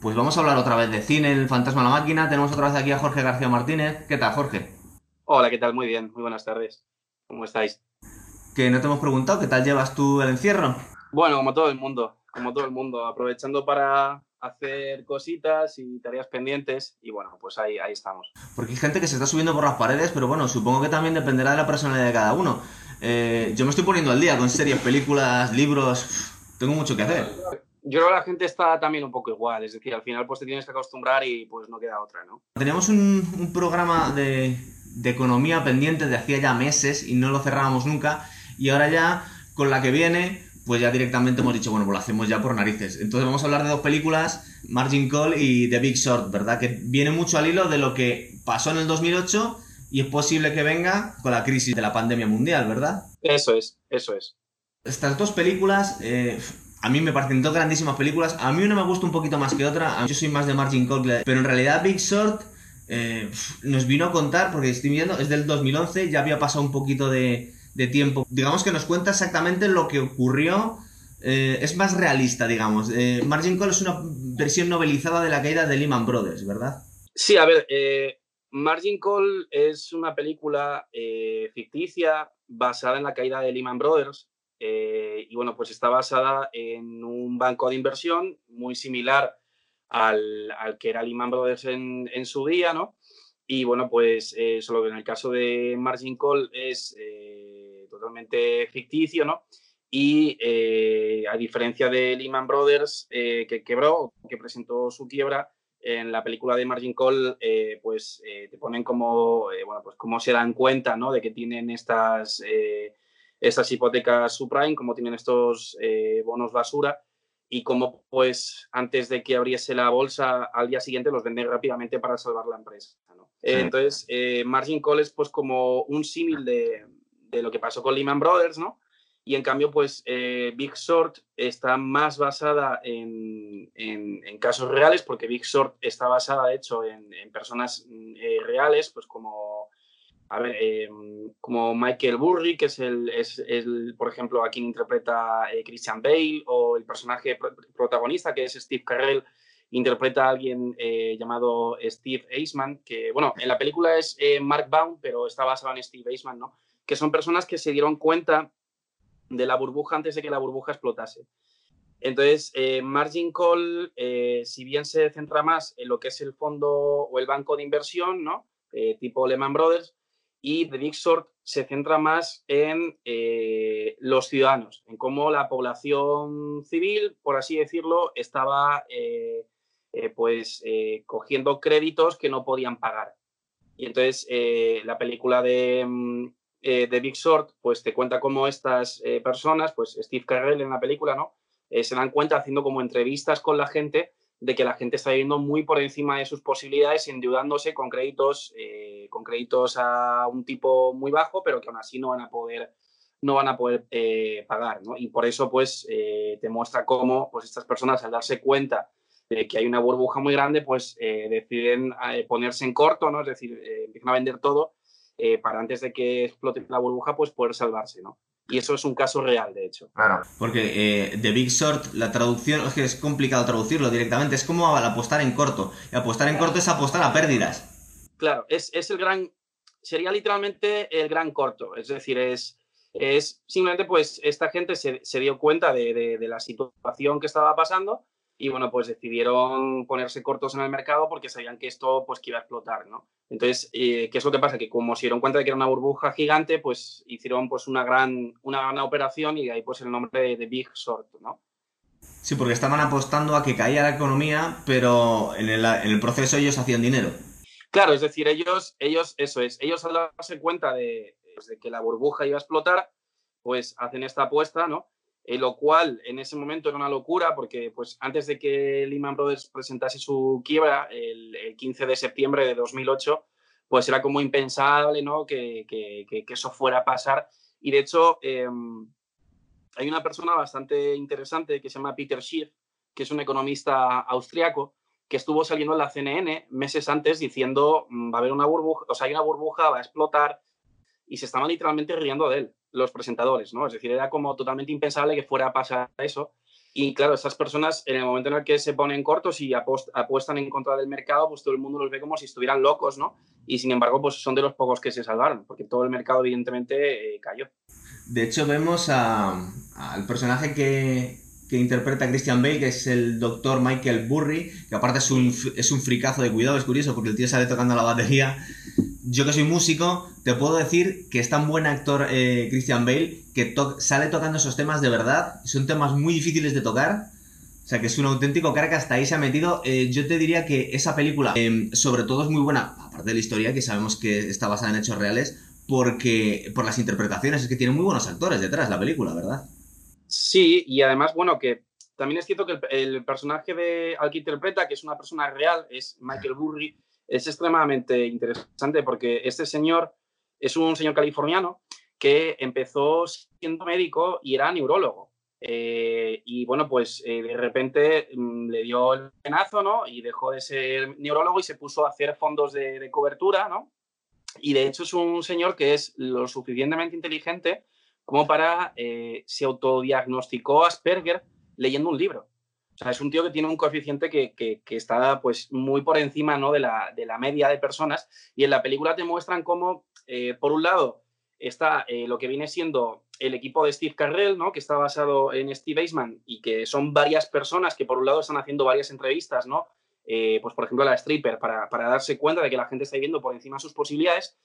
Pues vamos a hablar otra vez de cine, el fantasma de la máquina. Tenemos otra vez aquí a Jorge García Martínez. ¿Qué tal, Jorge? Hola, ¿qué tal? Muy bien, muy buenas tardes. ¿Cómo estáis? Que no te hemos preguntado, ¿qué tal llevas tú el encierro? Bueno, como todo el mundo, como todo el mundo, aprovechando para hacer cositas y tareas pendientes y bueno, pues ahí, ahí estamos. Porque hay gente que se está subiendo por las paredes, pero bueno, supongo que también dependerá de la personalidad de cada uno. Eh, yo me estoy poniendo al día con series, películas, libros, tengo mucho que hacer. Yo creo que la gente está también un poco igual, es decir, al final pues te tienes que acostumbrar y pues no queda otra, ¿no? Teníamos un, un programa de, de economía pendiente de hacía ya meses y no lo cerrábamos nunca y ahora ya con la que viene pues ya directamente hemos dicho, bueno, pues lo hacemos ya por narices. Entonces vamos a hablar de dos películas, Margin Call y The Big Short, ¿verdad? Que viene mucho al hilo de lo que pasó en el 2008 y es posible que venga con la crisis de la pandemia mundial, ¿verdad? Eso es, eso es. Estas dos películas, eh, a mí me parecen dos grandísimas películas. A mí una me gusta un poquito más que otra. Yo soy más de Margin Call, pero en realidad Big Short eh, nos vino a contar, porque estoy viendo, es del 2011, ya había pasado un poquito de, tiempo. Digamos que nos cuenta exactamente lo que ocurrió. Eh, es más realista, digamos. Eh, Margin Call es una versión novelizada de la caída de Lehman Brothers, ¿verdad? Sí, a ver, Margin Call es una película ficticia basada en la caída de Lehman Brothers. Eh, y bueno, pues está basada en un banco de inversión muy similar al, al que era Lehman Brothers en, en su día, ¿no? Y bueno, pues eh, solo que en el caso de Margin Call es eh, totalmente ficticio, ¿no? Y a diferencia de Lehman Brothers, que quebró, que presentó su quiebra, en la película de Margin Call, pues eh, te ponen como, bueno, pues cómo se dan cuenta, ¿no? De que tienen estas, estas hipotecas subprime, cómo tienen estos eh, bonos basura y cómo, pues, antes de que abriese la bolsa, al día siguiente los venden rápidamente para salvar la empresa, ¿no? Sí. Eh, entonces, eh, Margin Call es, pues, como un símil de, de lo que pasó con Lehman Brothers, ¿no? Y en cambio, pues eh, Big Short está más basada en, en- en casos reales, porque Big Short está basada, de hecho, en, en personas mm, eh, reales, pues como, a ver, eh, como Michael Burry, que es el, es, el, por ejemplo, a quien interpreta eh, Christian Bale, o el personaje pro- protagonista, que es Steve Carell, interpreta a alguien eh, llamado Steve Eisman, que, bueno, en la película es eh, Mark Baum, pero está basado en Steve Eisman, ¿no? Que son personas que se dieron cuenta de la burbuja antes de que la burbuja explotase. Entonces, Margin Call, eh, si bien se centra más en lo que es el fondo o el banco de inversión, ¿no? Tipo Lehman Brothers, y The Big Short se centra más en eh, los ciudadanos, en cómo la población civil, por así decirlo, estaba eh, eh, pues eh, cogiendo créditos que no podían pagar. Y entonces la película de, mm, de Big Short, pues te cuenta cómo estas personas, pues Steve Carell en la película, ¿no? Se dan cuenta haciendo como entrevistas con la gente de que la gente está viviendo muy por encima de sus posibilidades, endeudándose con créditos, eh, con créditos a un tipo muy bajo, pero que aún así no van a poder, no van a poder eh, pagar, ¿no? Y por eso, pues, eh, te muestra cómo pues, estas personas, al darse cuenta de que hay una burbuja muy grande, pues deciden ponerse en corto, ¿no? Es decir, empiezan a vender todo para antes de que explote la burbuja, pues poder salvarse, ¿no? Y eso es un caso real, de hecho. Claro. Porque eh, The Big Short, la traducción, es que es complicado traducirlo directamente, es como al apostar en corto. Y apostar en corto es apostar a pérdidas. Claro, es, es el gran, sería literalmente el gran corto, es decir, es, es simplemente pues esta gente se, se dio cuenta de, de- de la situación que estaba pasando y bueno, pues decidieron ponerse cortos en el mercado porque sabían que esto pues que iba a explotar, ¿no? Entonces, eh, ¿qué es lo que pasa? Que como se dieron cuenta de que era una burbuja gigante, pues hicieron pues una gran, una gran operación y de ahí pues el nombre de, de Big Short, ¿no? Sí, porque estaban apostando a que caía la economía, pero en el, en el proceso ellos hacían dinero. Claro, es decir, ellos, ellos, eso es, ellos al darse cuenta de, pues, de que la burbuja iba a explotar, pues hacen esta apuesta, ¿no? Eh, lo cual en ese momento era una locura porque pues antes de que Lehman Brothers presentase su quiebra el, el 15 de septiembre de 2008, pues era como impensable, ¿no? Que, que- eso fuera a pasar. Y de hecho, eh, hay una persona bastante interesante que se llama Peter Schiff, que es un economista austriaco, que estuvo saliendo en la CNN meses antes diciendo "Mm, va a haber una burbuja, o sea, hay una burbuja, va a explotar, y se estaban literalmente riendo de él, los presentadores, ¿no? Es decir, era como totalmente impensable que fuera a pasar eso. Y claro, estas personas, en el momento en el que se ponen cortos y apuestan en contra del mercado, pues todo el mundo los ve como si estuvieran locos, ¿no? Y sin embargo, pues son de los pocos que se salvaron, porque todo el mercado evidentemente eh, cayó. De hecho, vemos al personaje que, que interpreta Christian Bale, que es el doctor Michael Burry, que aparte es un, es un fricazo de cuidado, es curioso, porque el tío sale tocando la batería. Yo que soy músico, te puedo decir que es tan buen actor eh, Christian Bale que sale tocando esos temas de verdad. Son temas muy difíciles de tocar. O sea, que es un auténtico cara que hasta ahí se ha metido. Eh, yo te diría que esa película, em, sobre todo, es muy buena, aparte de la historia, que sabemos que está basada en hechos reales, porque por las interpretaciones, es que tiene muy buenos actores detrás la película, ¿verdad? Sí, y además, bueno, que también es cierto que el, personaje de, al que interpreta, que es una persona real, es Michael Burry, es extremadamente interesante porque este señor es un señor californiano que empezó siendo médico y era neurólogo. Eh, y bueno, pues eh, de repente mm, le dio el penazo, ¿no? Y dejó de ser neurólogo y se puso a hacer fondos de, cobertura, ¿no? Y de hecho es un señor que es lo suficientemente inteligente como para, eh, se autodiagnosticó Asperger leyendo un libro. O sea, es un tío que tiene un coeficiente que, que, está pues muy por encima ¿no? de, la, de, la, media de personas y en la película te muestran cómo, eh, por un lado, está eh, lo que viene siendo el equipo de Steve Carrell, ¿no? que está basado en Steve Eisman y que son varias personas que por un lado están haciendo varias entrevistas, ¿no? pues por ejemplo la stripper, para, para darse cuenta de que la gente está viviendo por encima de sus posibilidades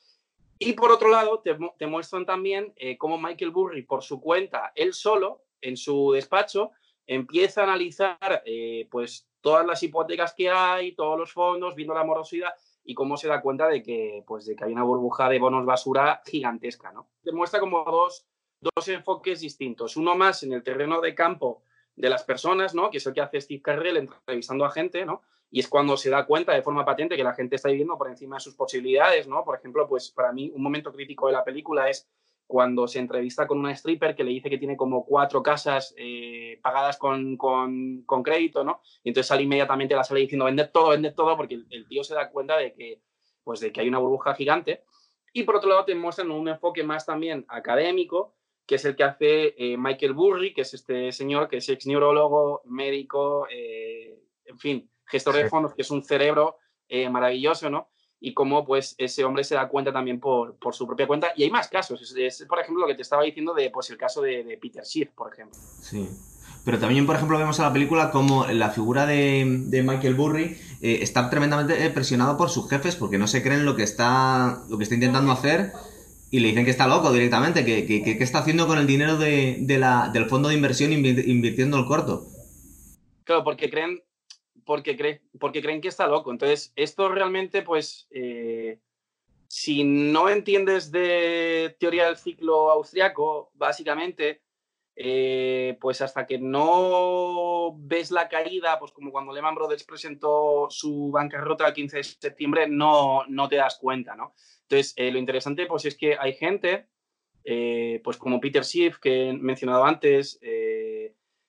y por otro lado, te, muestran también eh, cómo Michael Burry, por su cuenta, él solo, en su despacho, empieza a analizar eh, pues, todas las hipotecas que hay, todos los fondos, viendo la morosidad y cómo se da cuenta de que, pues, de que hay una burbuja de bonos basura gigantesca. ¿no? Te muestra como dos, dos enfoques distintos. Uno más en el terreno de campo de las personas, ¿no? que es el que hace Steve Carrell entrevistando a gente, ¿no? y es cuando se da cuenta de forma patente que la gente está viviendo por encima de sus posibilidades, ¿no? Por ejemplo, pues para mí un momento crítico de la película es cuando se entrevista con una stripper que le dice que tiene como cuatro casas eh, pagadas con, con, crédito, ¿no? Y entonces sale inmediatamente la sale diciendo, vende todo, vende todo, porque el, tío se da cuenta de que, pues de que hay una burbuja gigante. Y por otro lado te muestran un enfoque más también académico, que es el que hace eh, Michael Burry, que es este señor que es ex neurólogo, médico, eh, en fin, gestor de fondos, que es un cerebro eh, maravilloso, ¿no? Y cómo pues ese hombre se da cuenta también por, por su propia cuenta. Y hay más casos. Es, por ejemplo, lo que te estaba diciendo de pues el caso de, Peter Schiff, por ejemplo. Sí. Pero también, por ejemplo, vemos en la película como la figura de, de Michael Burry eh, está tremendamente presionado por sus jefes porque no se creen lo que está, lo que está intentando hacer y le dicen que está loco directamente, que, que, que, está haciendo con el dinero de, de la, del fondo de inversión invirtiendo el corto. Claro, porque creen, porque, porque creen que está loco. Entonces, esto realmente, pues, eh, si no entiendes de teoría del ciclo austriaco, básicamente, eh, pues hasta que no ves la caída, pues como cuando Lehman Brothers presentó su bancarrota el 15 de septiembre, no, no te das cuenta, ¿no? Entonces, eh, lo interesante, pues es que hay gente, pues como Peter Schiff, que he mencionado antes,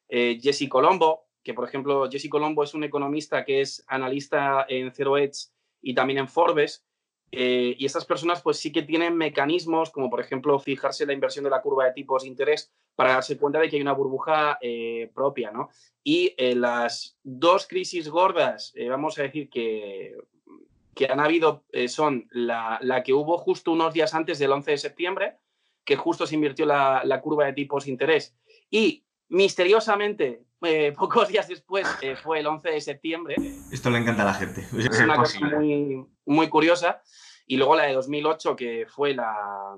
Jesse Colombo, que por ejemplo Jesse Colombo es un economista que es analista en Zero Edge y también en Forbes, eh, y estas personas pues sí que tienen mecanismos como por ejemplo fijarse la inversión de la curva de tipos de interés para darse cuenta de que hay una burbuja eh, propia, ¿no? Y eh, las dos crisis gordas, vamos a decir que, que han habido, son la, la, que hubo justo unos días antes del 11 de septiembre, que justo se invirtió la, la curva de tipos de interés, y misteriosamente eh, pocos días después eh, fue el 11 de septiembre. Esto le encanta a la gente. Es una cosa muy, muy curiosa. Y luego la de 2008, que fue la,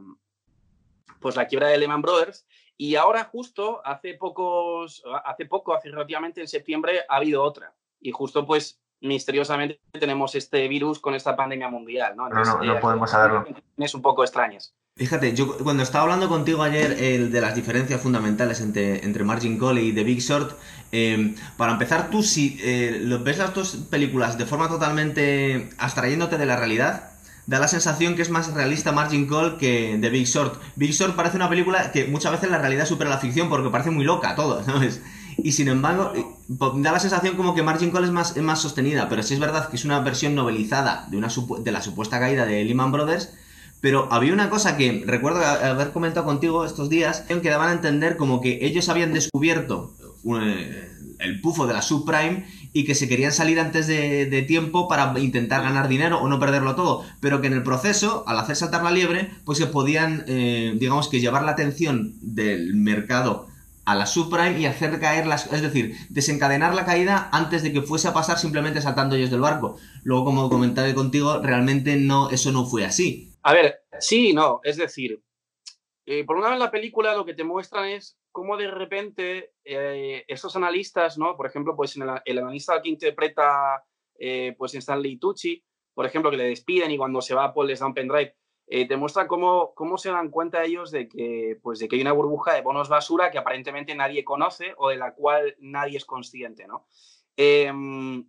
pues la quiebra de Lehman Brothers. Y ahora justo hace pocos, hace poco, hace relativamente en septiembre, ha habido otra. Y justo pues misteriosamente tenemos este virus con esta pandemia mundial. No, no, no, no podemos saberlo. Es un poco extrañas. Fíjate, yo cuando estaba hablando contigo ayer el de las diferencias fundamentales entre, entre Margin Call y The Big Short, em, para empezar, tú si eh, ves las dos películas de forma totalmente abstrayéndote de la realidad, da la sensación que es más realista Margin Call que The Big Short. Big Short parece una película que muchas veces la realidad supera la ficción porque parece muy loca todo, ¿sabes? Y sin embargo, eh, da la sensación como que Margin Call es más, es más sostenida, pero sí es verdad que es una versión novelizada de, una, de la supuesta caída de Lehman Brothers pero había una cosa que recuerdo haber comentado contigo estos días, que daban a entender como que ellos habían descubierto eh, el pufo de la subprime y que se querían salir antes de, tiempo para intentar ganar dinero o no perderlo todo, pero que en el proceso, al hacer saltar la liebre, pues se podían, eh, digamos que llevar la atención del mercado a la subprime y hacer caer las... Es decir, desencadenar la caída antes de que fuese a pasar simplemente saltando ellos del barco. Luego, como comentaré contigo, realmente no, eso no fue así. A ver, sí, no, es decir, eh, por una vez en la película lo que te muestran es cómo de repente eh, esos analistas, ¿no? Por ejemplo, pues el, analista que interpreta eh, pues en Stanley Tucci, por ejemplo, que le despiden y cuando se va Paul les da un pendrive, eh, te muestra cómo, cómo se dan cuenta ellos de que, pues, de que hay una burbuja de bonos basura que aparentemente nadie conoce o de la cual nadie es consciente, ¿no? Em,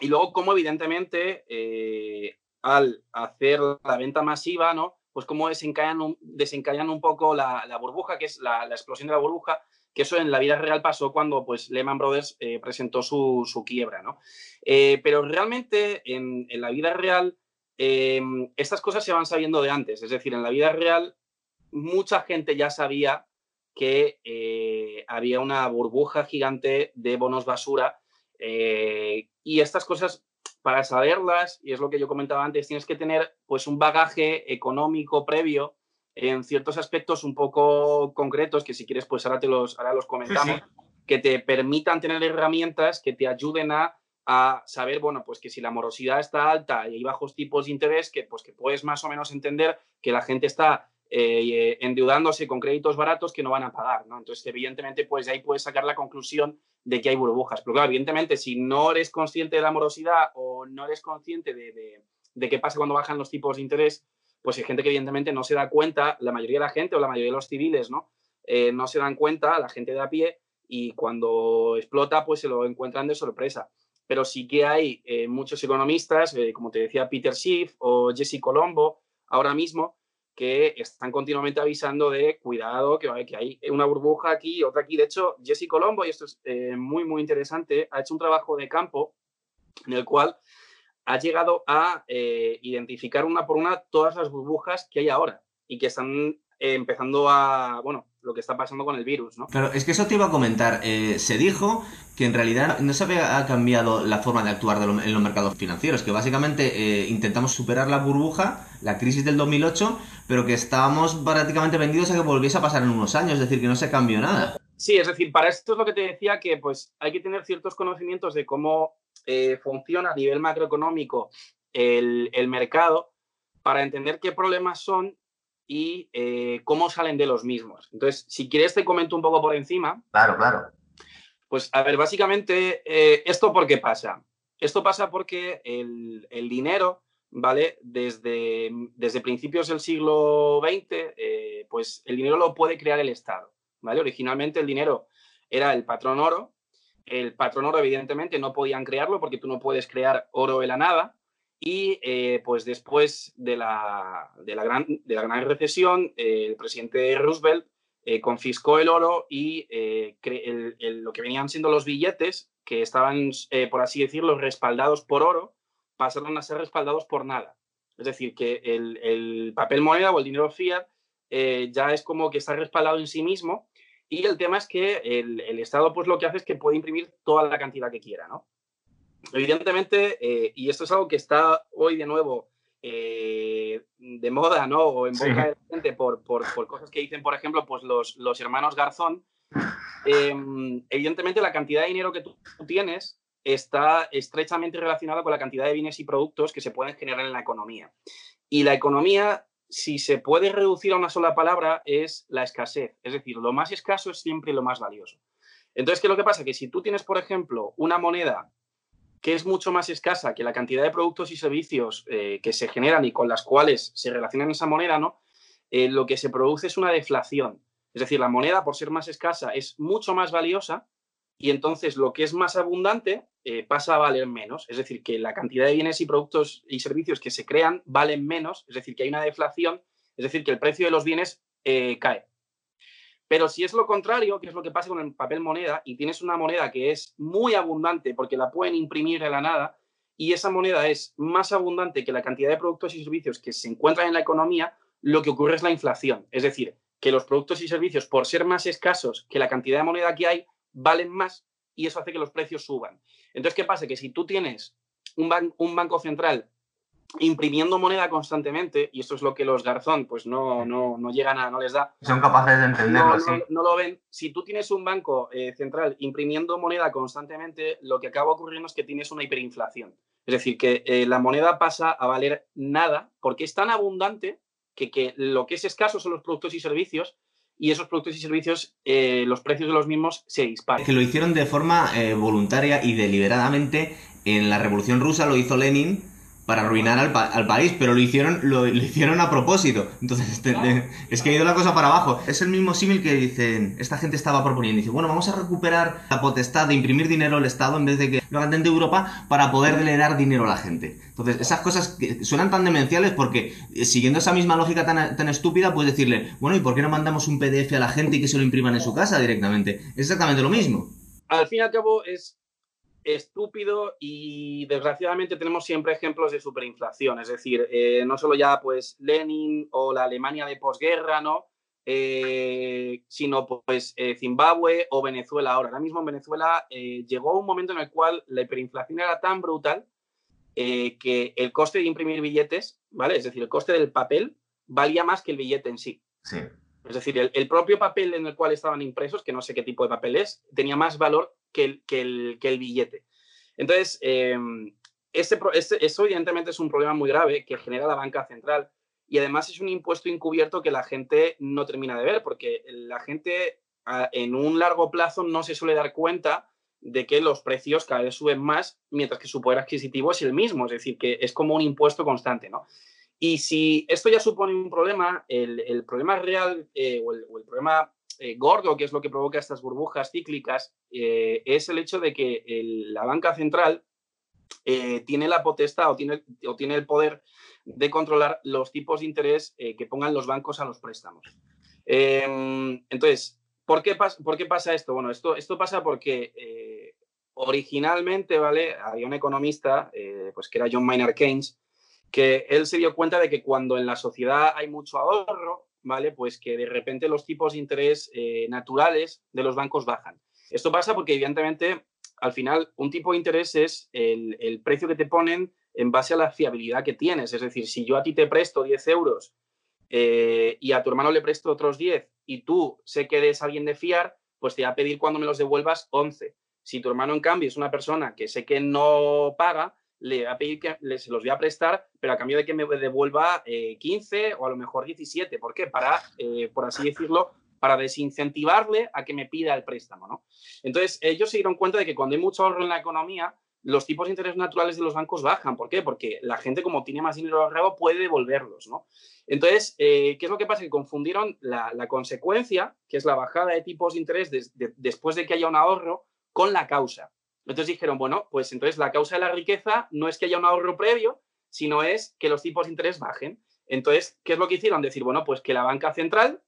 y luego cómo evidentemente eh, al hacer la venta masiva, ¿no? Pues cómo desencadenan un, un poco la, la burbuja, que es la, la, explosión de la burbuja, que eso en la vida real pasó cuando pues, Lehman Brothers eh, presentó su, su, quiebra, ¿no? pero realmente en, en la vida real Em, estas cosas se van sabiendo de antes, es decir, en la vida real mucha gente ya sabía que eh, había una burbuja gigante de bonos basura eh, y estas cosas para saberlas, y es lo que yo comentaba antes, tienes que tener pues un bagaje económico previo en ciertos aspectos un poco concretos que si quieres pues ahora te los, ahora los comentamos, que te permitan tener herramientas que te ayuden a a saber, bueno, pues que si la morosidad está alta y hay bajos tipos de interés, que pues que puedes más o menos entender que la gente está eh, endeudándose con créditos baratos que no van a pagar, ¿no? Entonces, evidentemente, pues de ahí puedes sacar la conclusión de que hay burbujas. Pero claro, evidentemente, si no eres consciente de la morosidad o no eres consciente de, de, qué pasa cuando bajan los tipos de interés, pues hay gente que evidentemente no se da cuenta, la mayoría de la gente o la mayoría de los civiles, ¿no? Eh, no se dan cuenta, la gente de a pie, y cuando explota, pues se lo encuentran de sorpresa pero sí que hay eh, muchos economistas, eh, como te decía Peter Schiff o Jesse Colombo, ahora mismo, que están continuamente avisando de cuidado, que, que hay una burbuja aquí, otra aquí. De hecho, Jesse Colombo, y esto es eh, muy, muy interesante, ha hecho un trabajo de campo en el cual ha llegado a identificar una por una todas las burbujas que hay ahora y que están empezando a, bueno, lo que está pasando con el virus, ¿no? Claro, es que eso te iba a comentar. Eh, se dijo que en realidad no se había cambiado la forma de actuar en los mercados financieros, que básicamente eh, intentamos superar la burbuja, la crisis del 2008, pero que estábamos prácticamente vendidos a que volviese a pasar en unos años, es decir, que no se cambió nada. Sí, es decir, para esto es lo que te decía, que pues hay que tener ciertos conocimientos de cómo eh, funciona a nivel macroeconómico el, el mercado para entender qué problemas son y eh, cómo salen de los mismos. Entonces, si quieres te comento un poco por encima. Claro, claro. Pues a ver, básicamente, eh, ¿esto por qué pasa? Esto pasa porque el, dinero, ¿vale? Desde, desde principios del siglo XX, eh, pues el dinero lo puede crear el Estado, ¿vale? Originalmente el dinero era el patrón oro. El patrón oro, evidentemente, no podían crearlo porque tú no puedes crear oro de la nada. Y eh, pues después de la, de la, gran, de la gran recesión, eh, el presidente Roosevelt eh, confiscó el oro y lo que venían siendo los billetes, que estaban, por así decirlo, respaldados por oro, pasaron a ser respaldados por nada. Es decir, que el, el papel moneda o el dinero fiat ya es como que está respaldado en sí mismo y el tema es que el, el, Estado pues lo que hace es que puede imprimir toda la cantidad que quiera, ¿no? Evidentemente, eh, y esto es algo que está hoy de nuevo eh, de moda, ¿no? O en boca de la gente por, por, por, cosas que dicen, por ejemplo, pues los, los hermanos Garzón. Em, evidentemente, la cantidad de dinero que tú tienes está estrechamente relacionada con la cantidad de bienes y productos que se pueden generar en la economía. Y la economía, si se puede reducir a una sola palabra, es la escasez. Es decir, lo más escaso es siempre lo más valioso. Entonces, ¿qué es lo que pasa? Que si tú tienes, por ejemplo, una moneda que es mucho más escasa que la cantidad de productos y servicios eh, que se generan y con las cuales se relaciona esa moneda, ¿no? Eh, lo que se produce es una deflación. Es decir, la moneda, por ser más escasa, es mucho más valiosa y entonces lo que es más abundante eh, pasa a valer menos. Es decir, que la cantidad de bienes y productos y servicios que se crean valen menos, es decir, que hay una deflación, es decir, que el precio de los bienes cae. Pero si es lo contrario, que es lo que pasa con el papel moneda, y tienes una moneda que es muy abundante porque la pueden imprimir de la nada, y esa moneda es más abundante que la cantidad de productos y servicios que se encuentran en la economía, lo que ocurre es la inflación. Es decir, que los productos y servicios, por ser más escasos que la cantidad de moneda que hay, valen más y eso hace que los precios suban. Entonces, ¿qué pasa? Que si tú tienes un, un banco central imprimiendo moneda constantemente, y esto es lo que los Garzón pues no, no, no llegan a, no les da. Son capaces de entenderlo, no, no, lo ven. Si tú tienes un banco eh, central imprimiendo moneda constantemente, lo que acaba ocurriendo es que tienes una hiperinflación. Es decir, que eh, la moneda pasa a valer nada porque es tan abundante que, que, lo que es escaso son los productos y servicios y esos productos y servicios, eh, los precios de los mismos se disparan. Que lo hicieron de forma voluntaria y deliberadamente. En la Revolución Rusa lo hizo Lenin para arruinar al, país, pero lo hicieron, lo, hicieron a propósito. Entonces, este, es que ha ido la cosa para abajo. Es el mismo símil que dicen, esta gente estaba proponiendo. Dice, bueno, vamos a recuperar la potestad de imprimir dinero al Estado en vez de que lo hagan de Europa para poder dar dinero a la gente. Entonces, esas cosas que suenan tan demenciales porque eh, siguiendo esa misma lógica tan, tan estúpida, puedes decirle, bueno, ¿y por qué no mandamos un PDF a la gente y que se lo impriman en su casa directamente? Es exactamente lo mismo. Al fin y al cabo, es estúpido y desgraciadamente tenemos siempre ejemplos de superinflación, es decir, eh, no solo ya pues Lenin o la Alemania de posguerra, ¿no? Eh, sino pues eh, Zimbabue o Venezuela ahora. Ahora mismo en Venezuela llegó un momento en el cual la hiperinflación era tan brutal que el coste de imprimir billetes, ¿vale? Es decir, el coste del papel valía más que el billete en sí. Sí. Es decir, el, propio papel en el cual estaban impresos, que no sé qué tipo de papel es, tenía más valor que el, billete. Entonces, eh, este, eso evidentemente es un problema muy grave que genera la banca central y además es un impuesto encubierto que la gente no termina de ver porque la gente en un largo plazo no se suele dar cuenta de que los precios cada vez suben más mientras que su poder adquisitivo es el mismo, es decir, que es como un impuesto constante, ¿no? Y si esto ya supone un problema, el, problema real eh, o, el, problema eh, gordo, que es lo que provoca estas burbujas cíclicas, eh, es el hecho de que la banca central tiene la potestad o tiene, el poder de controlar los tipos de interés que pongan los bancos a los préstamos. Em, entonces, ¿por qué, ¿por qué, pasa esto? Bueno, esto, esto pasa porque originalmente, ¿vale? Había un economista, pues que era John Maynard Keynes, que él se dio cuenta de que cuando en la sociedad hay mucho ahorro, ¿vale? Pues que de repente los tipos de interés eh, naturales de los bancos bajan. Esto pasa porque evidentemente al final un tipo de interés es el, precio que te ponen en base a la fiabilidad que tienes. Es decir, si yo a ti te presto 10 euros eh, y a tu hermano le presto otros 10 y tú sé que eres alguien de fiar, pues te va a pedir cuando me los devuelvas 11. Si tu hermano, en cambio, es una persona que sé que no paga, le voy a pedir que se los voy a prestar, pero a cambio de que me devuelva 15 eh, o a lo mejor 17. ¿Por qué? Para, eh, por así decirlo, para desincentivarle a que me pida el préstamo. ¿no? Entonces, ellos se dieron cuenta de que cuando hay mucho ahorro en la economía, los tipos de interés naturales de los bancos bajan. ¿Por qué? Porque la gente, como tiene más dinero ahorrado, puede devolverlos. ¿no? Entonces, eh, ¿qué es lo que pasa? Que confundieron la, consecuencia, que es la bajada de tipos de interés después de que haya un ahorro, con la causa. Entonces dijeron, bueno, pues entonces la causa de la riqueza no es que haya un ahorro previo, sino es que los tipos de interés bajen. Entonces, ¿qué es lo que hicieron? Decir, bueno, pues que la banca central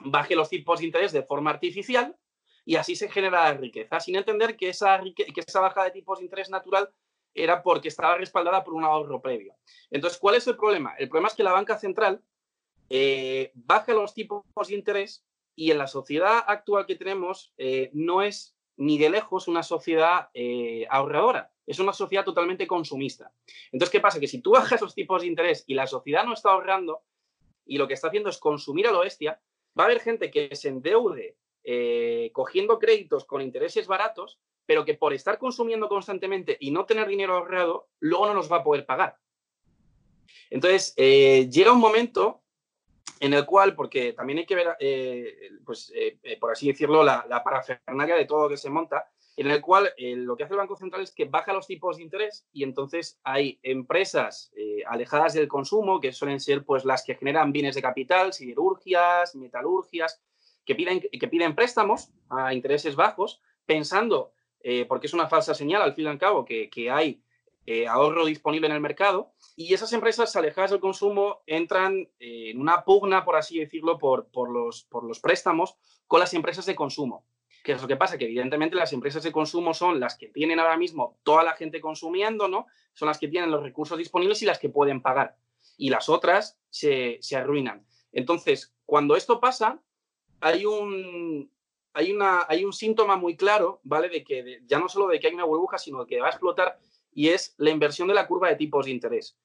baje los tipos de interés de forma artificial y así se genera la riqueza, sin entender que esa, que baja de tipos de interés natural era porque estaba respaldada por un ahorro previo. Entonces, ¿cuál es el problema? El problema es que la banca central eh, baja los tipos de interés y en la sociedad actual que tenemos eh, no es ni de lejos una sociedad eh, ahorradora, es una sociedad totalmente consumista. Entonces, ¿qué pasa? Que si tú bajas los tipos de interés y la sociedad no está ahorrando y lo que está haciendo es consumir a lo bestia, va a haber gente que se endeude eh, cogiendo créditos con intereses baratos, pero que por estar consumiendo constantemente y no tener dinero ahorrado, luego no nos va a poder pagar. Entonces, eh, llega un momento en el cual, porque también hay que ver, eh, pues, eh, eh, por así decirlo, la, parafernalia de todo lo que se monta, en el cual lo que hace el Banco Central es que baja los tipos de interés y entonces hay empresas alejadas del consumo, que suelen ser pues, las que generan bienes de capital, siderurgias, metalurgias, que piden, que piden préstamos a intereses bajos, pensando, porque es una falsa señal al fin y al cabo, que, que hay eh, ahorro disponible en el mercado y esas empresas alejadas del consumo entran en una pugna, por así decirlo, por, por, los, por los préstamos con las empresas de consumo. ¿Qué es lo que pasa? Que evidentemente las empresas de consumo son las que tienen ahora mismo toda la gente consumiendo, ¿no? Son las que tienen los recursos disponibles y las que pueden pagar. Y las otras se, se arruinan. Entonces, cuando esto pasa, hay un, hay, una, hay un síntoma muy claro, ¿vale? De que ya no solo de que hay una burbuja, sino que va a explotar y es la inversión de la curva de tipos de interés.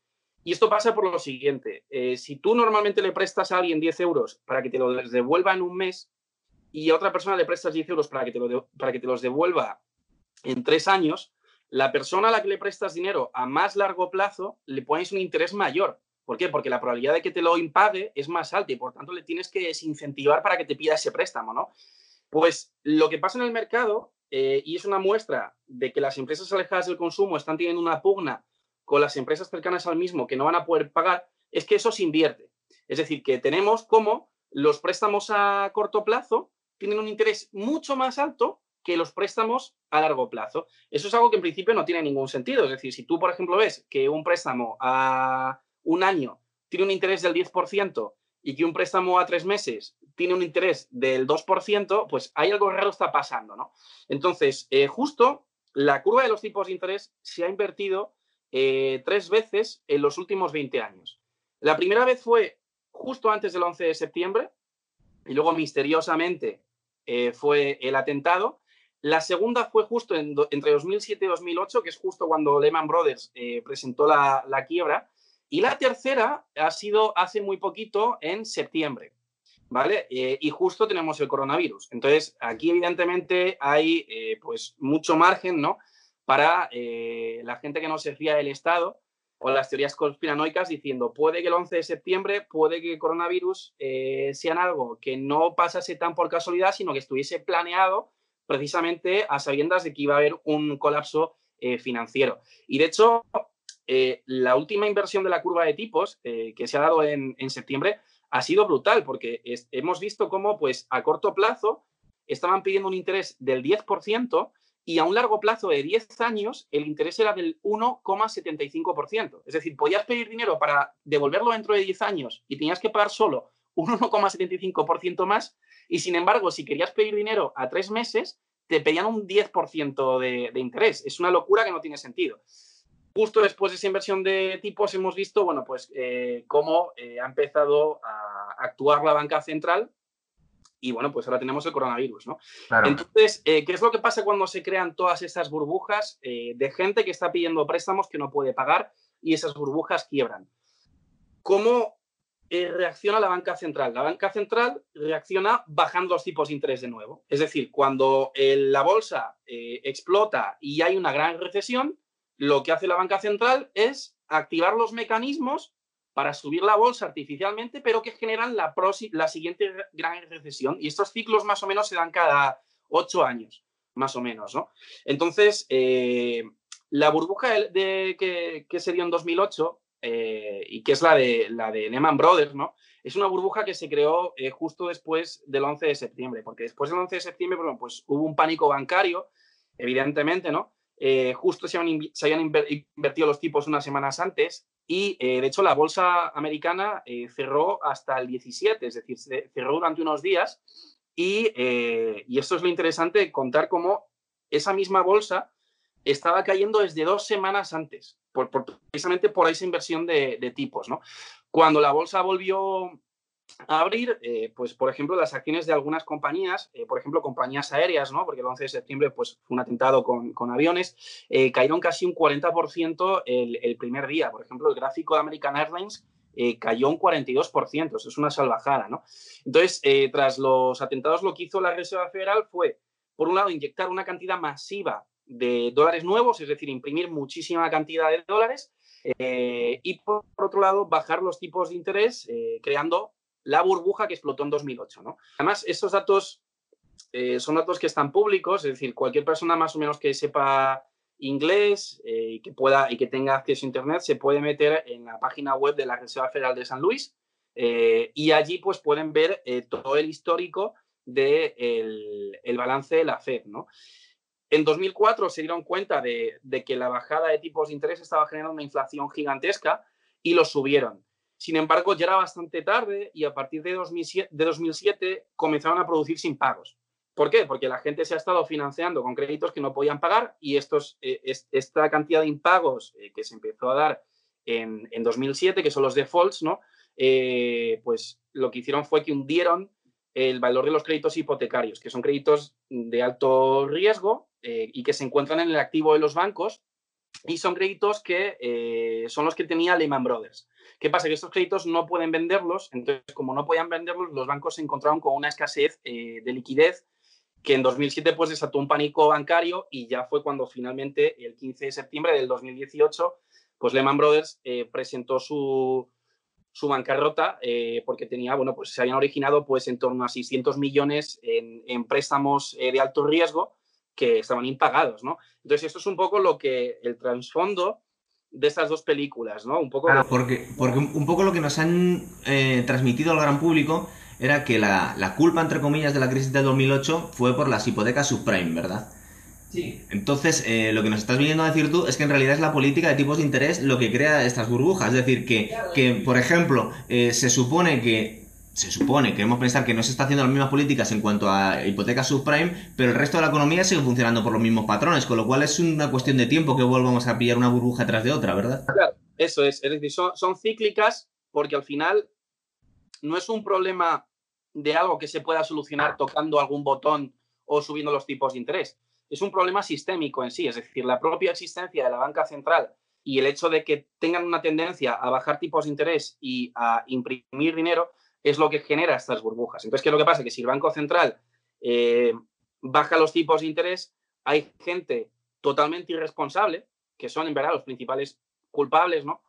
Y esto pasa por lo siguiente, eh, si tú normalmente le prestas a alguien 10 euros para que te los devuelva en un mes y a otra persona le prestas 10 euros para que te, lo para que te los devuelva en tres años, la persona a la que le prestas dinero a más largo plazo le pones un interés mayor. ¿Por qué? Porque la probabilidad de que te lo impague es más alta y por tanto le tienes que desincentivar para que te pida ese préstamo, ¿no? Pues lo que pasa en el mercado, eh, y es una muestra de que las empresas alejadas del consumo están teniendo una pugna con las empresas cercanas al mismo que no van a poder pagar, es que eso se invierte. Es decir, que tenemos como los préstamos a corto plazo tienen un interés mucho más alto que los préstamos a largo plazo. Eso es algo que en principio no tiene ningún sentido. Es decir, si tú, por ejemplo, ves que un préstamo a un año tiene un interés del 10% y que un préstamo a tres meses tiene un interés del 2%, pues hay algo raro está pasando, ¿no? Entonces, eh, justo la curva de los tipos de interés se ha invertido eh, tres veces en los últimos 20 años. La primera vez fue justo antes del 11 de septiembre y luego misteriosamente eh, fue el atentado. La segunda fue justo entre 2007 y 2008, que es justo cuando Lehman Brothers presentó la, la quiebra. Y la tercera ha sido hace muy poquito, en septiembre, ¿vale? Eh, y justo tenemos el coronavirus. Entonces, aquí evidentemente hay eh, pues mucho margen, ¿no? Para eh, la gente que no se fía del Estado o las teorías conspiranoicas diciendo, puede que el 11 de septiembre, puede que el coronavirus sean algo que no pasase tan por casualidad, sino que estuviese planeado precisamente a sabiendas de que iba a haber un colapso financiero. Y de hecho, la última inversión de la curva de tipos que se ha dado en, septiembre ha sido brutal porque hemos visto cómo pues, a corto plazo estaban pidiendo un interés del 10% y a un largo plazo de 10 años el interés era del 1,75%. Es decir, podías pedir dinero para devolverlo dentro de 10 años y tenías que pagar solo un 1,75% más y sin embargo, si querías pedir dinero a tres meses, te pedían un 10% de, de interés. Es una locura que no tiene sentido. Justo después de esa inversión de tipos hemos visto, bueno, pues eh, cómo eh, ha empezado a actuar la banca central y bueno, pues ahora tenemos el coronavirus, ¿no? Entonces, eh, ¿qué es lo que pasa cuando se crean todas estas burbujas de gente que está pidiendo préstamos que no puede pagar y esas burbujas quiebran? ¿Cómo reacciona la banca central? La banca central reacciona bajando los tipos de interés de nuevo. Es decir, cuando la bolsa explota y hay una gran recesión, lo que hace la banca central es activar los mecanismos para subir la bolsa artificialmente, pero que generan la, la siguiente gran recesión. Y estos ciclos más o menos se dan cada ocho años, más o menos. ¿no? Entonces, eh, la burbuja de, que, se dio en 2008 eh, y que es la de, la de Lehman Brothers, ¿no? es una burbuja que se creó eh, justo después del 11 de septiembre, porque después del 11 de septiembre bueno, pues, hubo un pánico bancario, evidentemente, ¿no? Eh, justo se, habían invertido los tipos unas semanas antes y eh, de hecho la bolsa americana eh, cerró hasta el 17, es decir, cerró durante unos días y, y, esto es lo interesante, contar cómo esa misma bolsa estaba cayendo desde dos semanas antes, precisamente por esa inversión de, de tipos. ¿no? Cuando la bolsa volvió abrir, eh, pues, por ejemplo, las acciones de algunas compañías, eh, por ejemplo, compañías aéreas, ¿no? Porque el 11 de septiembre, pues, fue un atentado con, con aviones, eh, cayeron casi un 40% el, el, primer día. Por ejemplo, el gráfico de American Airlines cayó un 42%, eso es una salvajada, ¿no? Entonces, tras los atentados, lo que hizo la Reserva Federal fue, por un lado, inyectar una cantidad masiva de dólares nuevos, es decir, imprimir muchísima cantidad de dólares, y por, otro lado, bajar los tipos de interés, creando la burbuja que explotó en 2008. ¿no? Además, estos datos eh, son datos que están públicos, es decir, cualquier persona más o menos que sepa inglés eh, y que pueda y que tenga acceso a internet se puede meter en la página web de la Reserva Federal de San Luis eh, y allí pues pueden ver todo el histórico del de el balance de la Fed, ¿no? En 2004 se dieron cuenta de, que la bajada de tipos de interés estaba generando una inflación gigantesca y lo subieron. Sin embargo, ya era bastante tarde y a partir de 2007, comenzaron a producirse impagos. ¿Por qué? Porque la gente se ha estado financiando con créditos que no podían pagar y estos, eh, esta cantidad de impagos eh, que se empezó a dar en, 2007, que son los defaults, ¿no? Eh, pues lo que hicieron fue que hundieron el valor de los créditos hipotecarios, que son créditos de alto riesgo y que se encuentran en el activo de los bancos y son créditos que eh, son los que tenía Lehman Brothers. ¿Qué pasa? Que estos créditos no pueden venderlos, entonces como no podían venderlos, los bancos se encontraron con una escasez de liquidez que en 2007 pues desató un pánico bancario y ya fue cuando finalmente el 15 de septiembre del 2018 pues Lehman Brothers presentó su, su bancarrota eh, porque tenía, bueno, pues se habían originado pues en torno a 600 millones en, préstamos eh, de alto riesgo que estaban impagados, ¿no? Entonces esto es un poco lo que el trasfondo de estas dos películas, ¿no? Un poco claro, porque, porque un poco lo que nos han eh, transmitido al gran público era que la, la, culpa, entre comillas, de la crisis del 2008 fue por las hipotecas subprime, ¿verdad? Entonces, eh, lo que nos estás viniendo a decir tú es que en realidad es la política de tipos de interés lo que crea estas burbujas. Es decir, que, que por ejemplo, eh, se supone que se supone, queremos pensar que no se está haciendo las mismas políticas en cuanto a hipotecas subprime, pero el resto de la economía sigue funcionando por los mismos patrones, con lo cual es una cuestión de tiempo que volvamos a pillar una burbuja tras de otra, ¿verdad? Claro, eso es. Es decir, son, son cíclicas porque al final no es un problema de algo que se pueda solucionar tocando algún botón o subiendo los tipos de interés es un problema sistémico en sí, es decir, la propia existencia de la banca central y el hecho de que tengan una tendencia a bajar tipos de interés y a imprimir dinero es lo que genera estas burbujas. Entonces, ¿qué es lo que pasa? Que si el Banco Central eh, baja los tipos de interés, hay gente totalmente irresponsable, que son en verdad los principales culpables, ¿no?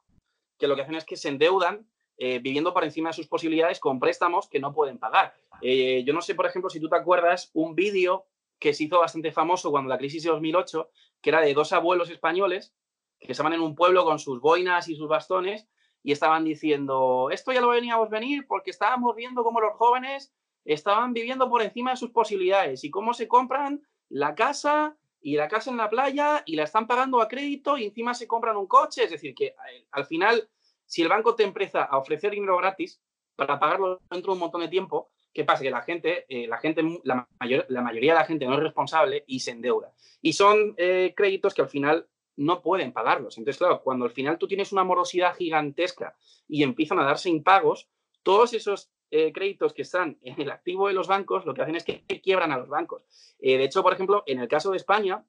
Que lo que hacen es que se endeudan eh, viviendo por encima de sus posibilidades con préstamos que no pueden pagar. Eh, yo no sé, por ejemplo, si tú te acuerdas un vídeo que se hizo bastante famoso cuando la crisis de 2008, que era de dos abuelos españoles que estaban en un pueblo con sus boinas y sus bastones y estaban diciendo, esto ya lo veníamos venir porque estábamos viendo cómo los jóvenes estaban viviendo por encima de sus posibilidades y cómo se compran la casa y la casa en la playa y la están pagando a crédito y encima se compran un coche. Es decir, que eh, al final, si el banco te empieza a ofrecer dinero gratis para pagarlo dentro de un montón de tiempo, ¿Qué pasa? Que la gente, eh, la, gente la, mayoría de la gente no es responsable y se endeuda. Y son eh, créditos que al final no pueden pagarlos. Entonces, claro, cuando al final tú tienes una morosidad gigantesca y empiezan a darse impagos, todos esos eh, créditos que están en el activo de los bancos lo que hacen es que quiebran a los bancos. de hecho, por ejemplo, en el caso de España,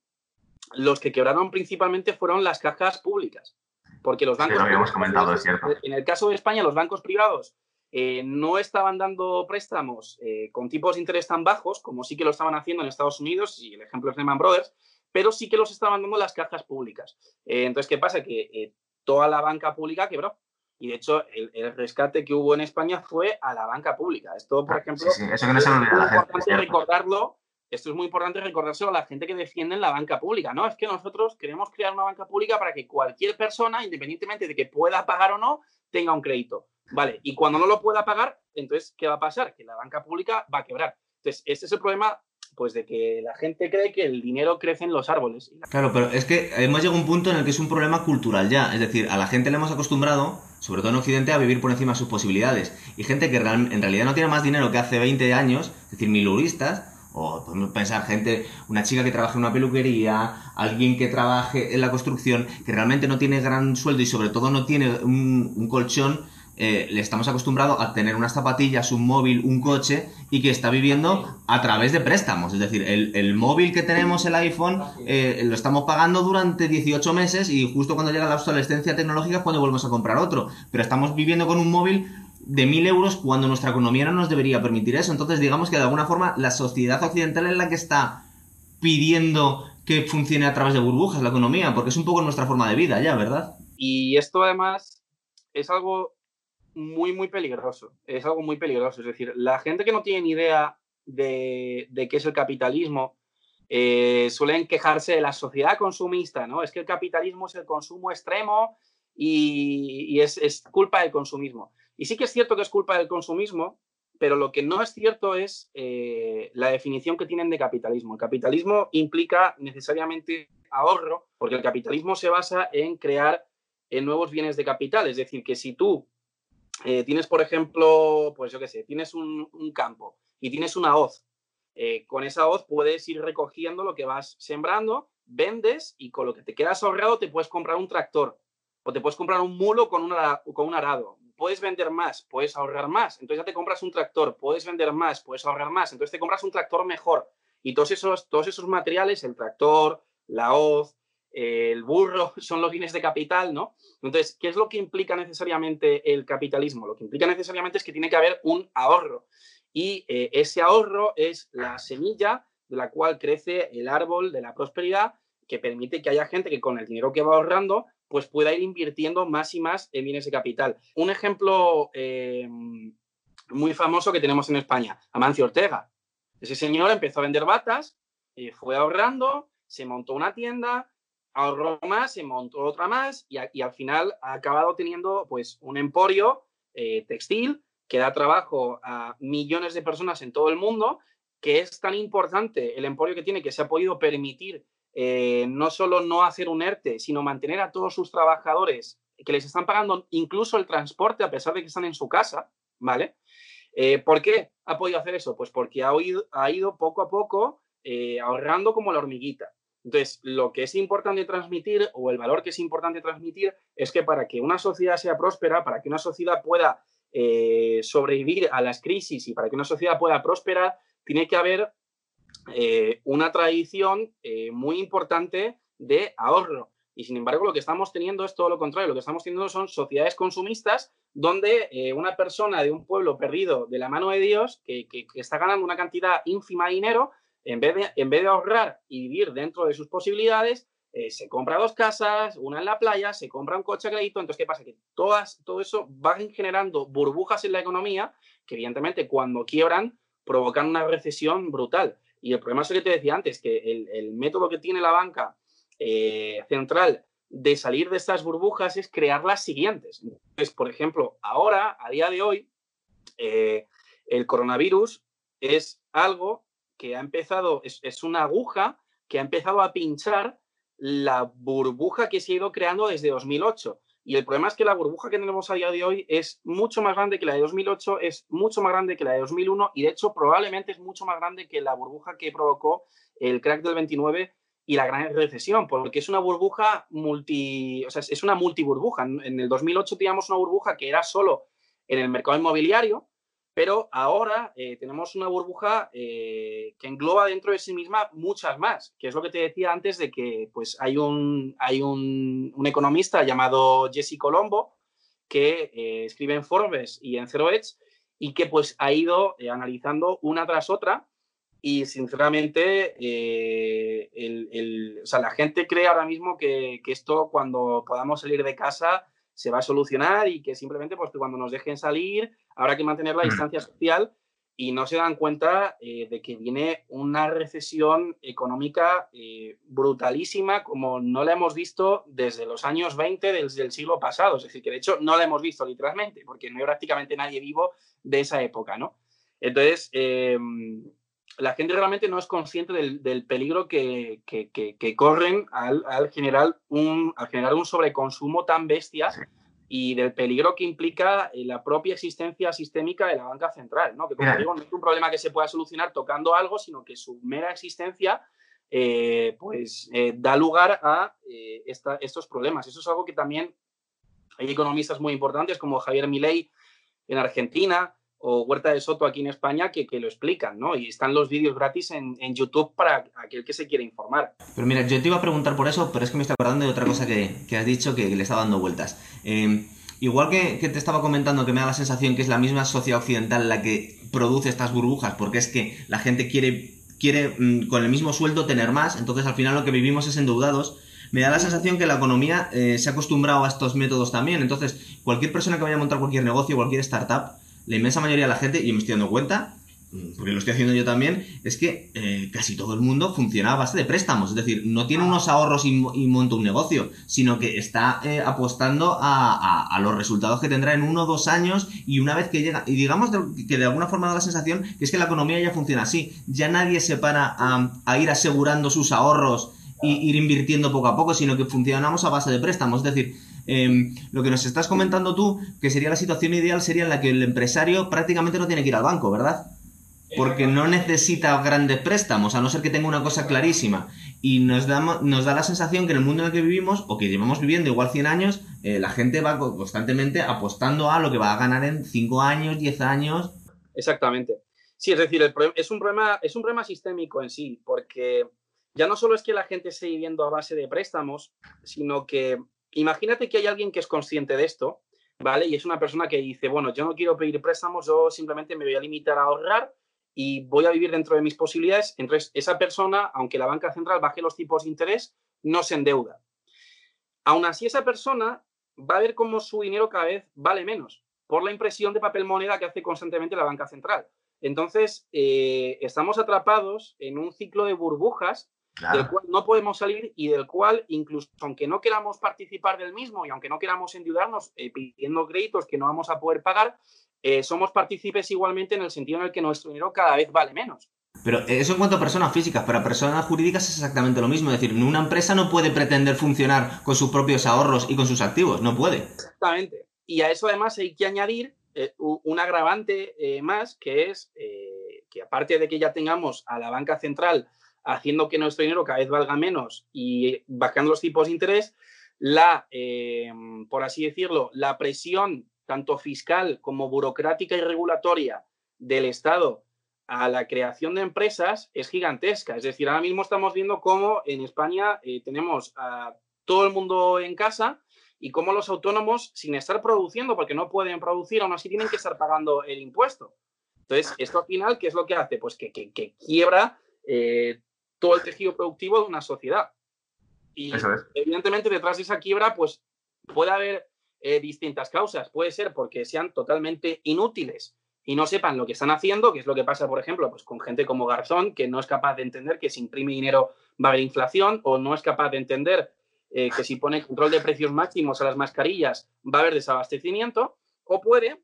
los que quebraron principalmente fueron las cajas públicas. Porque los bancos. lo habíamos comentado, es cierto. En el caso de España, los bancos privados eh, no estaban dando préstamos eh, con tipos de interés tan bajos como sí que lo estaban haciendo en Estados Unidos, y el ejemplo es Lehman Brothers, pero sí que los estaban dando las cajas públicas. Eh, entonces, ¿qué pasa? Que toda la banca pública quebró. Y de hecho, el, rescate que hubo en España fue a la banca pública. Esto, por ah, ejemplo, eso que no se me olvida la gente. Importante recordarlo, esto es muy importante recordárselo a la gente que defiende la banca pública. No, es que nosotros queremos crear una banca pública para que cualquier persona, independientemente de que pueda pagar o no, tenga un crédito. Vale, y cuando no lo pueda pagar, entonces, ¿qué va a pasar? Que la banca pública va a quebrar. Entonces, este es el problema pues de que la gente cree que el dinero crece en los árboles. Claro, pero es que hemos llegado a un punto en el que es un problema cultural ya. Es decir, a la gente le hemos acostumbrado, sobre todo en Occidente, a vivir por encima de sus posibilidades. Y gente que en realidad no tiene más dinero que hace 20 años, es decir, miluristas, o podemos pensar gente, una chica que trabaja en una peluquería, alguien que trabaje en la construcción, que realmente no tiene gran sueldo y sobre todo no tiene un colchón eh, le estamos acostumbrados a tener unas zapatillas, un móvil, un coche y que está viviendo a través de préstamos. Es decir, el, móvil que tenemos, el iPhone, eh, lo estamos pagando durante 18 meses y justo cuando llega la obsolescencia tecnológica es cuando volvemos a comprar otro. Pero estamos viviendo con un móvil de 1000 euros cuando nuestra economía no nos debería permitir eso. Entonces, digamos que de alguna forma la sociedad occidental es la que está pidiendo que funcione a través de burbujas la economía, porque es un poco nuestra forma de vida ya, ¿verdad? Y esto además es algo muy, muy peligroso. Es algo muy peligroso. Es decir, la gente que no tiene ni idea de, qué es el capitalismo eh, suelen quejarse de la sociedad consumista, ¿no? Es que el capitalismo es el consumo extremo y, es, culpa del consumismo. Y sí que es cierto que es culpa del consumismo, pero lo que no es cierto es eh, la definición que tienen de capitalismo. El capitalismo implica necesariamente ahorro, porque el capitalismo se basa en crear en nuevos bienes de capital. Es decir, que si tú eh, tienes, por ejemplo, pues yo qué sé, tienes un, campo y tienes una hoz. Eh, con esa hoz puedes ir recogiendo lo que vas sembrando, vendes y con lo que te quedas ahorrado te puedes comprar un tractor o te puedes comprar un mulo con un, con un arado. puedes vender más, puedes ahorrar más. Entonces ya te compras un tractor, puedes vender más, puedes ahorrar más. Entonces te compras un tractor mejor. Y todos esos, todos esos materiales, el tractor, la hoz, el burro, son los bienes de capital, ¿no? Entonces, ¿qué es lo que implica necesariamente el capitalismo? Lo que implica necesariamente es que tiene que haber un ahorro. Y eh, ese ahorro es la semilla de la cual crece el árbol de la prosperidad que permite que haya gente que con el dinero que va ahorrando pues pueda ir invirtiendo más y más en bienes de capital. Un ejemplo eh, muy famoso que tenemos en España, Amancio Ortega. Ese señor empezó a vender batas, eh, fue ahorrando, se montó una tienda, ahorró más, se montó otra más y, al final ha acabado teniendo pues un emporio eh, textil que da trabajo a millones de personas en todo el mundo, que es tan importante el emporio que tiene que se ha podido permitir eh, no solo no hacer un ERTE, sino mantener a todos sus trabajadores que les están pagando incluso el transporte a pesar de que están en su casa, ¿vale? Eh, ¿Por qué ha podido hacer eso? Pues porque ha, ha ido poco a poco ahorrando como la hormiguita. Entonces, lo que es importante transmitir o el valor que es importante transmitir es que para que una sociedad sea próspera, para que una sociedad pueda eh, sobrevivir a las crisis y para que una sociedad pueda prosperar, tiene que haber eh, una tradición eh, muy importante de ahorro. Y sin embargo, lo que estamos teniendo es todo lo contrario. Lo que estamos teniendo son sociedades consumistas donde una persona de un pueblo perdido de la mano de Dios, que, que está ganando una cantidad ínfima de dinero, en vez de, en vez de ahorrar y vivir dentro de sus posibilidades, eh, se compra dos casas, una en la playa, se compra un coche a crédito. Entonces, ¿qué pasa? Que todas, todo eso va generando burbujas en la economía que, evidentemente, cuando quiebran, provocan una recesión brutal. Y el problema es lo que te decía antes, que el, método que tiene la banca eh, central de salir de estas burbujas es crear las siguientes. Entonces, por ejemplo, ahora, a día de hoy, eh, el coronavirus es algo que ha empezado, es, una aguja que ha empezado a pinchar la burbuja que se ha ido creando desde 2008. Y el problema es que la burbuja que tenemos a día de hoy es mucho más grande que la de 2008, es mucho más grande que la de 2001 y de hecho probablemente es mucho más grande que la burbuja que provocó el crack del 29 y la gran recesión, porque es una burbuja multi, o sea, es una multiburbuja. En el 2008 teníamos una burbuja que era solo en el mercado inmobiliario, pero ahora eh, tenemos una burbuja eh, que engloba dentro de sí misma muchas más, que es lo que te decía antes de que pues, hay, un, hay un, economista llamado Jesse Colombo que eh, escribe en Forbes y en Zero Edge y que pues, ha ido analizando una tras otra y sinceramente la gente cree ahora mismo que, que esto cuando podamos salir de casa se va a solucionar y que simplemente pues, cuando nos dejen salir habrá que mantener la mm. distancia social y no se dan cuenta eh, de que viene una recesión económica eh, brutalísima como no la hemos visto desde los años 20 del, siglo pasado. Es decir, que de hecho no la hemos visto literalmente porque no hay prácticamente nadie vivo de esa época, ¿no? Entonces, em, la gente realmente no es consciente del, peligro que, corren al, generar un, al generar un sobreconsumo tan bestia y del peligro que implica eh, la propia existencia sistémica de la banca central, ¿no? Que como digo, no es un problema que se pueda solucionar tocando algo, sino que su mera existencia eh, pues eh, da lugar a estos problemas. Eso es algo que también hay economistas muy importantes como Javier Milei en Argentina, o Huerta de Soto aquí en España que, que lo explican, ¿no? Y están los vídeos gratis en, en, YouTube para aquel que se quiera informar. Pero mira, yo te iba a preguntar por eso, pero es que me estoy acordando de otra cosa que, que has dicho que, le está dando vueltas. Em, igual que, que, te estaba comentando que me da la sensación que es la misma sociedad occidental la que produce estas burbujas, porque es que la gente quiere, quiere mm, con el mismo sueldo tener más, entonces al final lo que vivimos es endeudados me da la sensación que la economía eh, se ha acostumbrado a estos métodos también. Entonces, cualquier persona que vaya a montar cualquier negocio, cualquier startup, la inmensa mayoría de la gente, y me estoy dando cuenta, mm, porque lo estoy haciendo yo también, es que eh, casi todo el mundo funciona a base de préstamos. Es decir, no tiene unos ahorros y, monta un negocio, sino que está eh, apostando a, los resultados que tendrá en uno o dos años y una vez que llega, y digamos que de alguna forma da la sensación que es que la economía ya funciona así. Ya nadie se para a, ir asegurando sus ahorros y ir invirtiendo poco a poco, sino que funcionamos a base de préstamos. Es decir, Em, lo que nos estás comentando tú, que sería la situación ideal, sería en la que el empresario prácticamente no tiene que ir al banco, ¿verdad? porque no necesita grandes préstamos, a no ser que tenga una cosa clarísima. Y nos da, nos da la sensación que en el mundo en el que vivimos, o que llevamos viviendo igual 100 años, eh, la gente va constantemente apostando a lo que va a ganar en 5 años, 10 años. Exactamente. Sí, es decir, el es, un problema, es un problema sistémico en sí, porque ya no solo es que la gente esté viviendo a base de préstamos, sino que imagínate que hay alguien que es consciente de esto, ¿vale? Y es una persona que dice, bueno, yo no quiero pedir préstamos, yo simplemente me voy a limitar a ahorrar y voy a vivir dentro de mis posibilidades. Entonces, esa persona, aunque la banca central baje los tipos de interés, no se endeuda. Aún así, esa persona va a ver cómo su dinero cada vez vale menos por la impresión de papel moneda que hace constantemente la banca central. Entonces, eh, estamos atrapados en un ciclo de burbujas del cual no podemos salir y del cual, incluso aunque no queramos participar del mismo y aunque no queramos endeudarnos eh, pidiendo créditos que no vamos a poder pagar, eh, somos partícipes igualmente en el sentido en el que nuestro dinero cada vez vale menos. Pero eso en cuanto a personas físicas, para personas jurídicas es exactamente lo mismo. Es decir, una empresa no puede pretender funcionar con sus propios ahorros y con sus activos, no puede. Exactamente. Y a eso además hay que añadir eh, un agravante más, que es que aparte de que ya tengamos a la banca central haciendo que nuestro dinero cada vez valga menos y bajando los tipos de interés, la, eh, por así decirlo, la presión tanto fiscal como burocrática y regulatoria del Estado a la creación de empresas es gigantesca. Es decir, ahora mismo estamos viendo cómo en España eh, tenemos a todo el mundo en casa y cómo los autónomos, sin estar produciendo, porque no pueden producir, aún así tienen que estar pagando el impuesto. Entonces, esto al final, ¿qué es lo que hace? Pues que, quiebra eh, todo el tejido productivo de una sociedad. Y evidentemente detrás de esa quiebra, pues puede haber eh, distintas causas. Puede ser porque sean totalmente inútiles y no sepan lo que están haciendo, que es lo que pasa, por ejemplo, pues con gente como Garzón, que no es capaz de entender que si imprime dinero va a haber inflación, o no es capaz de entender eh, que si pone control de precios máximos a las mascarillas va a haber desabastecimiento, o puede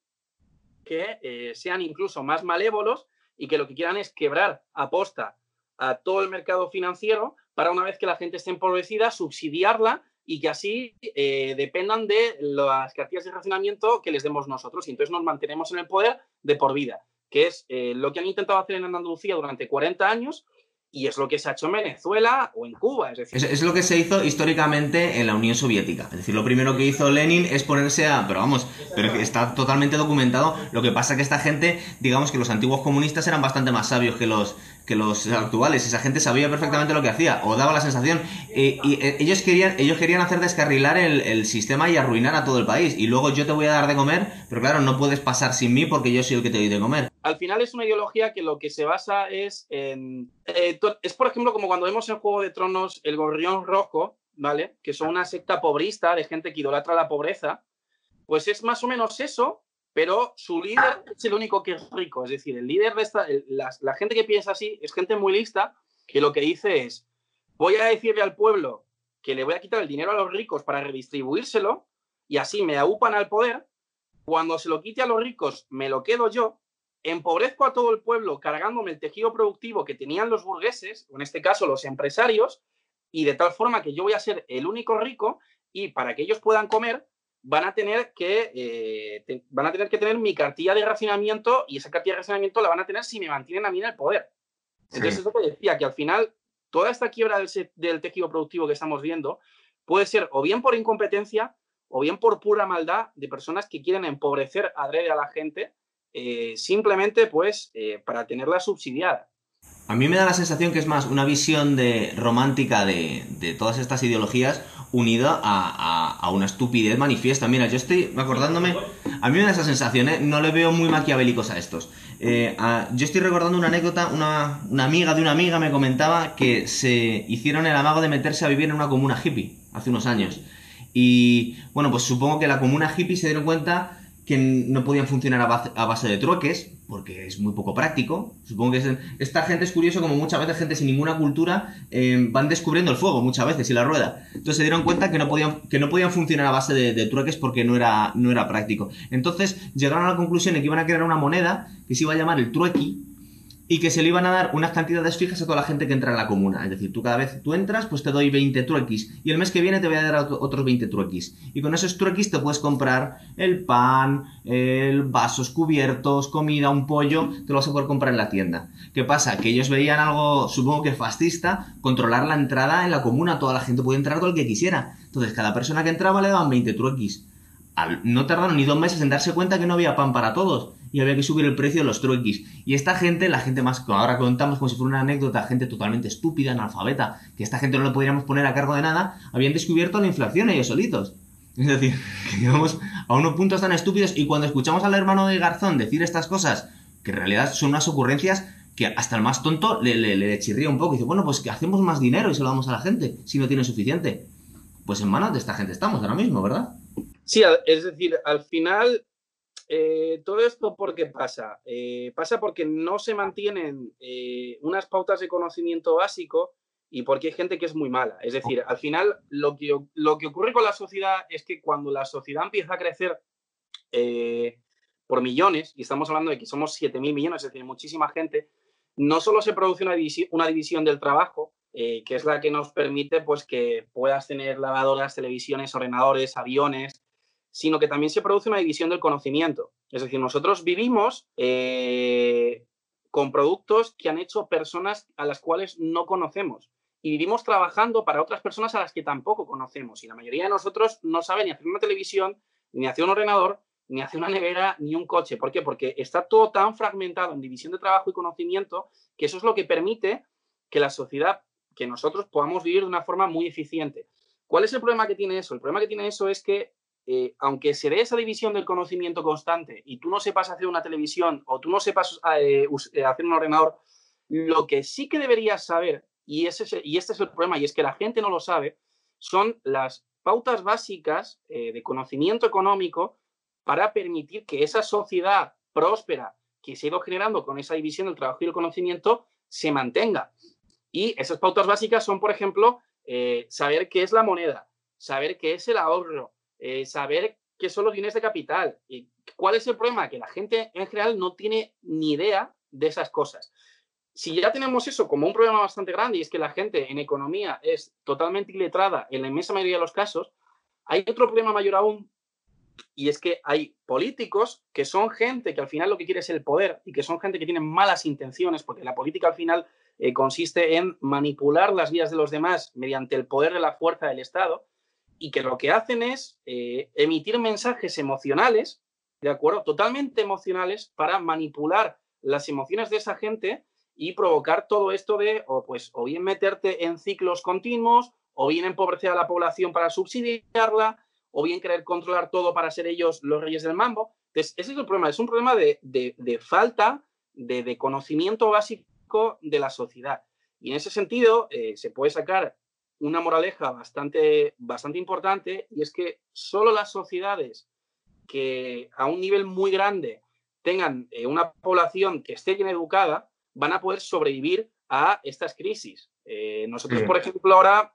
que eh, sean incluso más malévolos y que lo que quieran es quebrar aposta a todo el mercado financiero para una vez que la gente esté empobrecida, subsidiarla y que así eh, dependan de las cartillas de racionamiento que les demos nosotros. Y entonces nos mantenemos en el poder de por vida, que es eh, lo que han intentado hacer en Andalucía durante 40 años y es lo que se ha hecho en Venezuela o en Cuba. Es, decir... es, lo que se hizo históricamente en la Unión Soviética. Es decir, lo primero que hizo Lenin es ponerse a... Pero vamos, pero está totalmente documentado. Lo que pasa que esta gente, digamos que los antiguos comunistas eran bastante más sabios que los, que los actuales. Esa gente sabía perfectamente lo que hacía, o daba la sensación. y eh, ellos, querían, ellos querían hacer descarrilar el, el, sistema y arruinar a todo el país. Y luego yo te voy a dar de comer, pero claro, no puedes pasar sin mí porque yo soy el que te doy de comer. Al final es una ideología que lo que se basa es en... Eh, es, por ejemplo, como cuando vemos en Juego de Tronos el gorrión rojo, ¿vale? Que son una secta pobrista de gente que idolatra la pobreza. Pues es más o menos eso, pero su líder es el único que es rico. Es decir, el líder de esta, la, gente que piensa así es gente muy lista que lo que dice es, voy a decirle al pueblo que le voy a quitar el dinero a los ricos para redistribuírselo y así me aupan al poder. Cuando se lo quite a los ricos, me lo quedo yo, empobrezco a todo el pueblo cargándome el tejido productivo que tenían los burgueses, o en este caso los empresarios, y de tal forma que yo voy a ser el único rico y para que ellos puedan comer, van a tener que, eh, van a tener que tener mi cartilla de racionamiento y esa cartilla de racionamiento la van a tener si me mantienen a mí en el poder. Entonces, es lo que decía, que al final toda esta quiebra del, tejido productivo que estamos viendo puede ser o bien por incompetencia o bien por pura maldad de personas que quieren empobrecer adrede a la gente eh, simplemente pues eh, para tenerla subsidiada. A mí me da la sensación que es más una visión de romántica de, de todas estas ideologías unida a, una estupidez manifiesta. Mira, yo estoy acordándome, a mí me da esa sensación, ¿eh? no le veo muy maquiavélicos a estos. Eh, yo estoy recordando una anécdota, una, una, amiga de una amiga me comentaba que se hicieron el amago de meterse a vivir en una comuna hippie hace unos años. Y bueno, pues supongo que la comuna hippie se dieron cuenta que no podían funcionar a base, de trueques, porque es muy poco práctico. Supongo que esta gente es curioso, como muchas veces gente sin ninguna cultura eh, van descubriendo el fuego muchas veces y la rueda. Entonces se dieron cuenta que no podían, que no podían funcionar a base de, trueques porque no era, no era práctico. Entonces llegaron a la conclusión de que iban a crear una moneda que se iba a llamar el truequi y que se le iban a dar unas cantidades fijas a toda la gente que entra en la comuna. Es decir, tú cada vez tú entras, pues te doy 20 truequis y el mes que viene te voy a dar otros 20 truequis. Y con esos truequis te puedes comprar el pan, el vasos cubiertos, comida, un pollo, te lo vas a poder comprar en la tienda. ¿Qué pasa? Que ellos veían algo, supongo que fascista, controlar la entrada en la comuna, toda la gente podía entrar todo el que quisiera. Entonces, cada persona que entraba le daban 20 truequis. No tardaron ni dos meses en darse cuenta que no había pan para todos y había que subir el precio de los truequis. Y esta gente, la gente más que ahora contamos como si fuera una anécdota, gente totalmente estúpida, analfabeta, que esta gente no le podríamos poner a cargo de nada, habían descubierto la inflación ellos solitos. Es decir, que llegamos a unos puntos tan estúpidos y cuando escuchamos al hermano de Garzón decir estas cosas, que en realidad son unas ocurrencias que hasta el más tonto le, le, chirría un poco y dice, bueno, pues que hacemos más dinero y se lo damos a la gente si no tiene suficiente. Pues en manos de esta gente estamos ahora mismo, ¿verdad? Sí, es decir, al final eh, todo esto por qué pasa? Eh, pasa porque no se mantienen eh, unas pautas de conocimiento básico y porque hay gente que es muy mala. Es decir, al final lo que, lo que ocurre con la sociedad es que cuando la sociedad empieza a crecer por millones, y estamos hablando de que somos 7.000 millones, es decir, muchísima gente, no solo se produce una, división, una división del trabajo, que es la que nos permite pues, que puedas tener lavadoras, televisiones, ordenadores, aviones, sino que también se produce una división del conocimiento. Es decir, nosotros vivimos eh, con productos que han hecho personas a las cuales no conocemos y vivimos trabajando para otras personas a las que tampoco conocemos. Y la mayoría de nosotros no sabe ni hacer una televisión, ni hacer un ordenador, ni hacer una nevera, ni un coche. ¿Por qué? Porque está todo tan fragmentado en división de trabajo y conocimiento que eso es lo que permite que la sociedad, que nosotros podamos vivir de una forma muy eficiente. ¿Cuál es el problema que tiene eso? El problema que tiene eso es que eh, aunque se dé esa división del conocimiento constante y tú no sepas hacer una televisión o tú no sepas eh, eh, hacer un ordenador, lo que sí que deberías saber, y, ese, este es el problema, y es que la gente no lo sabe, son las pautas básicas de conocimiento económico para permitir que esa sociedad próspera que se ha ido generando con esa división del trabajo y el conocimiento se mantenga. Y esas pautas básicas son, por ejemplo, saber qué es la moneda, saber qué es el ahorro, eh, saber qué son los bienes de capital. ¿Y cuál es el problema? Que la gente en general no tiene ni idea de esas cosas. Si ya tenemos eso como un problema bastante grande y es que la gente en economía es totalmente iletrada en la inmensa mayoría de los casos, hay otro problema mayor aún y es que hay políticos que son gente que al final lo que quiere es el poder y que son gente que tiene malas intenciones, porque la política al final eh, consiste en manipular las vidas de los demás mediante el poder de la fuerza del Estado y que lo que hacen es eh, emitir mensajes emocionales, ¿de acuerdo? Totalmente emocionales para manipular las emociones de esa gente y provocar todo esto de, o pues, o bien meterte en ciclos continuos, o bien empobrecer a la población para subsidiarla, o bien querer controlar todo para ser ellos los reyes del mambo. Entonces, ese es el problema, es un problema de, falta de, conocimiento básico de la sociedad. Y en ese sentido, eh, se puede sacar una moraleja bastante, bastante importante y es que solo las sociedades que a un nivel muy grande tengan eh, una población que esté bien educada van a poder sobrevivir a estas crisis. Eh, nosotros, por ejemplo, ahora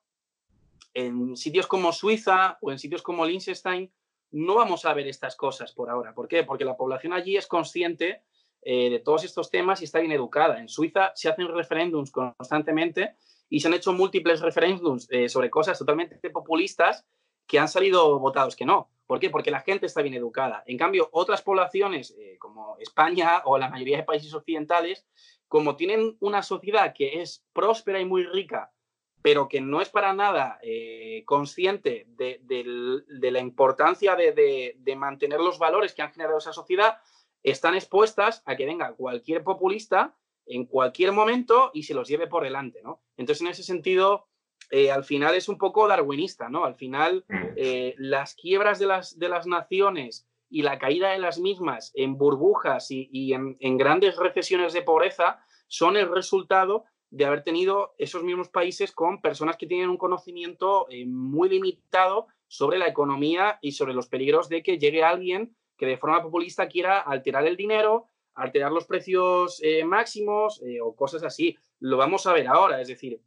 en sitios como Suiza o en sitios como Liechtenstein no vamos a ver estas cosas por ahora. ¿Por qué? Porque la población allí es consciente eh, de todos estos temas y está bien educada. En Suiza se hacen referéndums constantemente y se han hecho múltiples referéndums eh, sobre cosas totalmente populistas que han salido votados que no. ¿Por qué? Porque la gente está bien educada. En cambio, otras poblaciones eh, como España o la mayoría de países occidentales, como tienen una sociedad que es próspera y muy rica, pero que no es para nada eh, consciente de, la importancia de, de mantener los valores que han generado esa sociedad, están expuestas a que venga cualquier populista en cualquier momento y se los lleve por delante, ¿no? Entonces, en ese sentido, eh, al final es un poco darwinista, ¿no? Al final, eh, las quiebras de las, de las naciones y la caída de las mismas en burbujas y, en, grandes recesiones de pobreza son el resultado de haber tenido esos mismos países con personas que tienen un conocimiento eh, muy limitado sobre la economía y sobre los peligros de que llegue alguien que de forma populista quiera alterar el dinero, alterar los precios eh, máximos eh, o cosas así. Lo vamos a ver ahora, es decir,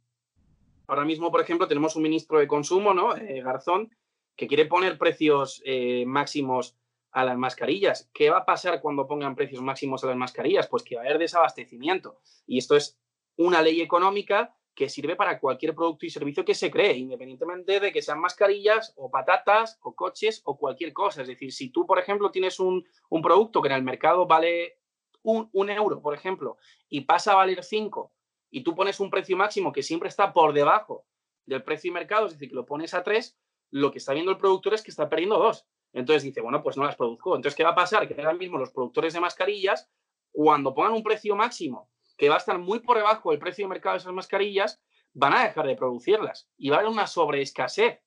ahora mismo, por ejemplo, tenemos un ministro de consumo, ¿no? Eh, Garzón, que quiere poner precios máximos a las mascarillas. ¿Qué va a pasar cuando pongan precios máximos a las mascarillas? Pues que va a haber desabastecimiento. Y esto es una ley económica que sirve para cualquier producto y servicio que se cree, independientemente de que sean mascarillas o patatas o coches o cualquier cosa. Es decir, si tú, por ejemplo, tienes un, producto que en el mercado vale un, euro, por ejemplo, y pasa a valer cinco, y tú pones un precio máximo que siempre está por debajo del precio de mercado, es decir, que lo pones a tres, lo que está viendo el productor es que está perdiendo dos. Entonces dice, bueno, pues no las produzco. Entonces, ¿qué va a pasar? Que ahora mismo los productores de mascarillas, cuando pongan un precio máximo que va a estar muy por debajo del precio de mercado de esas mascarillas, van a dejar de producirlas y va a haber una sobreescasez.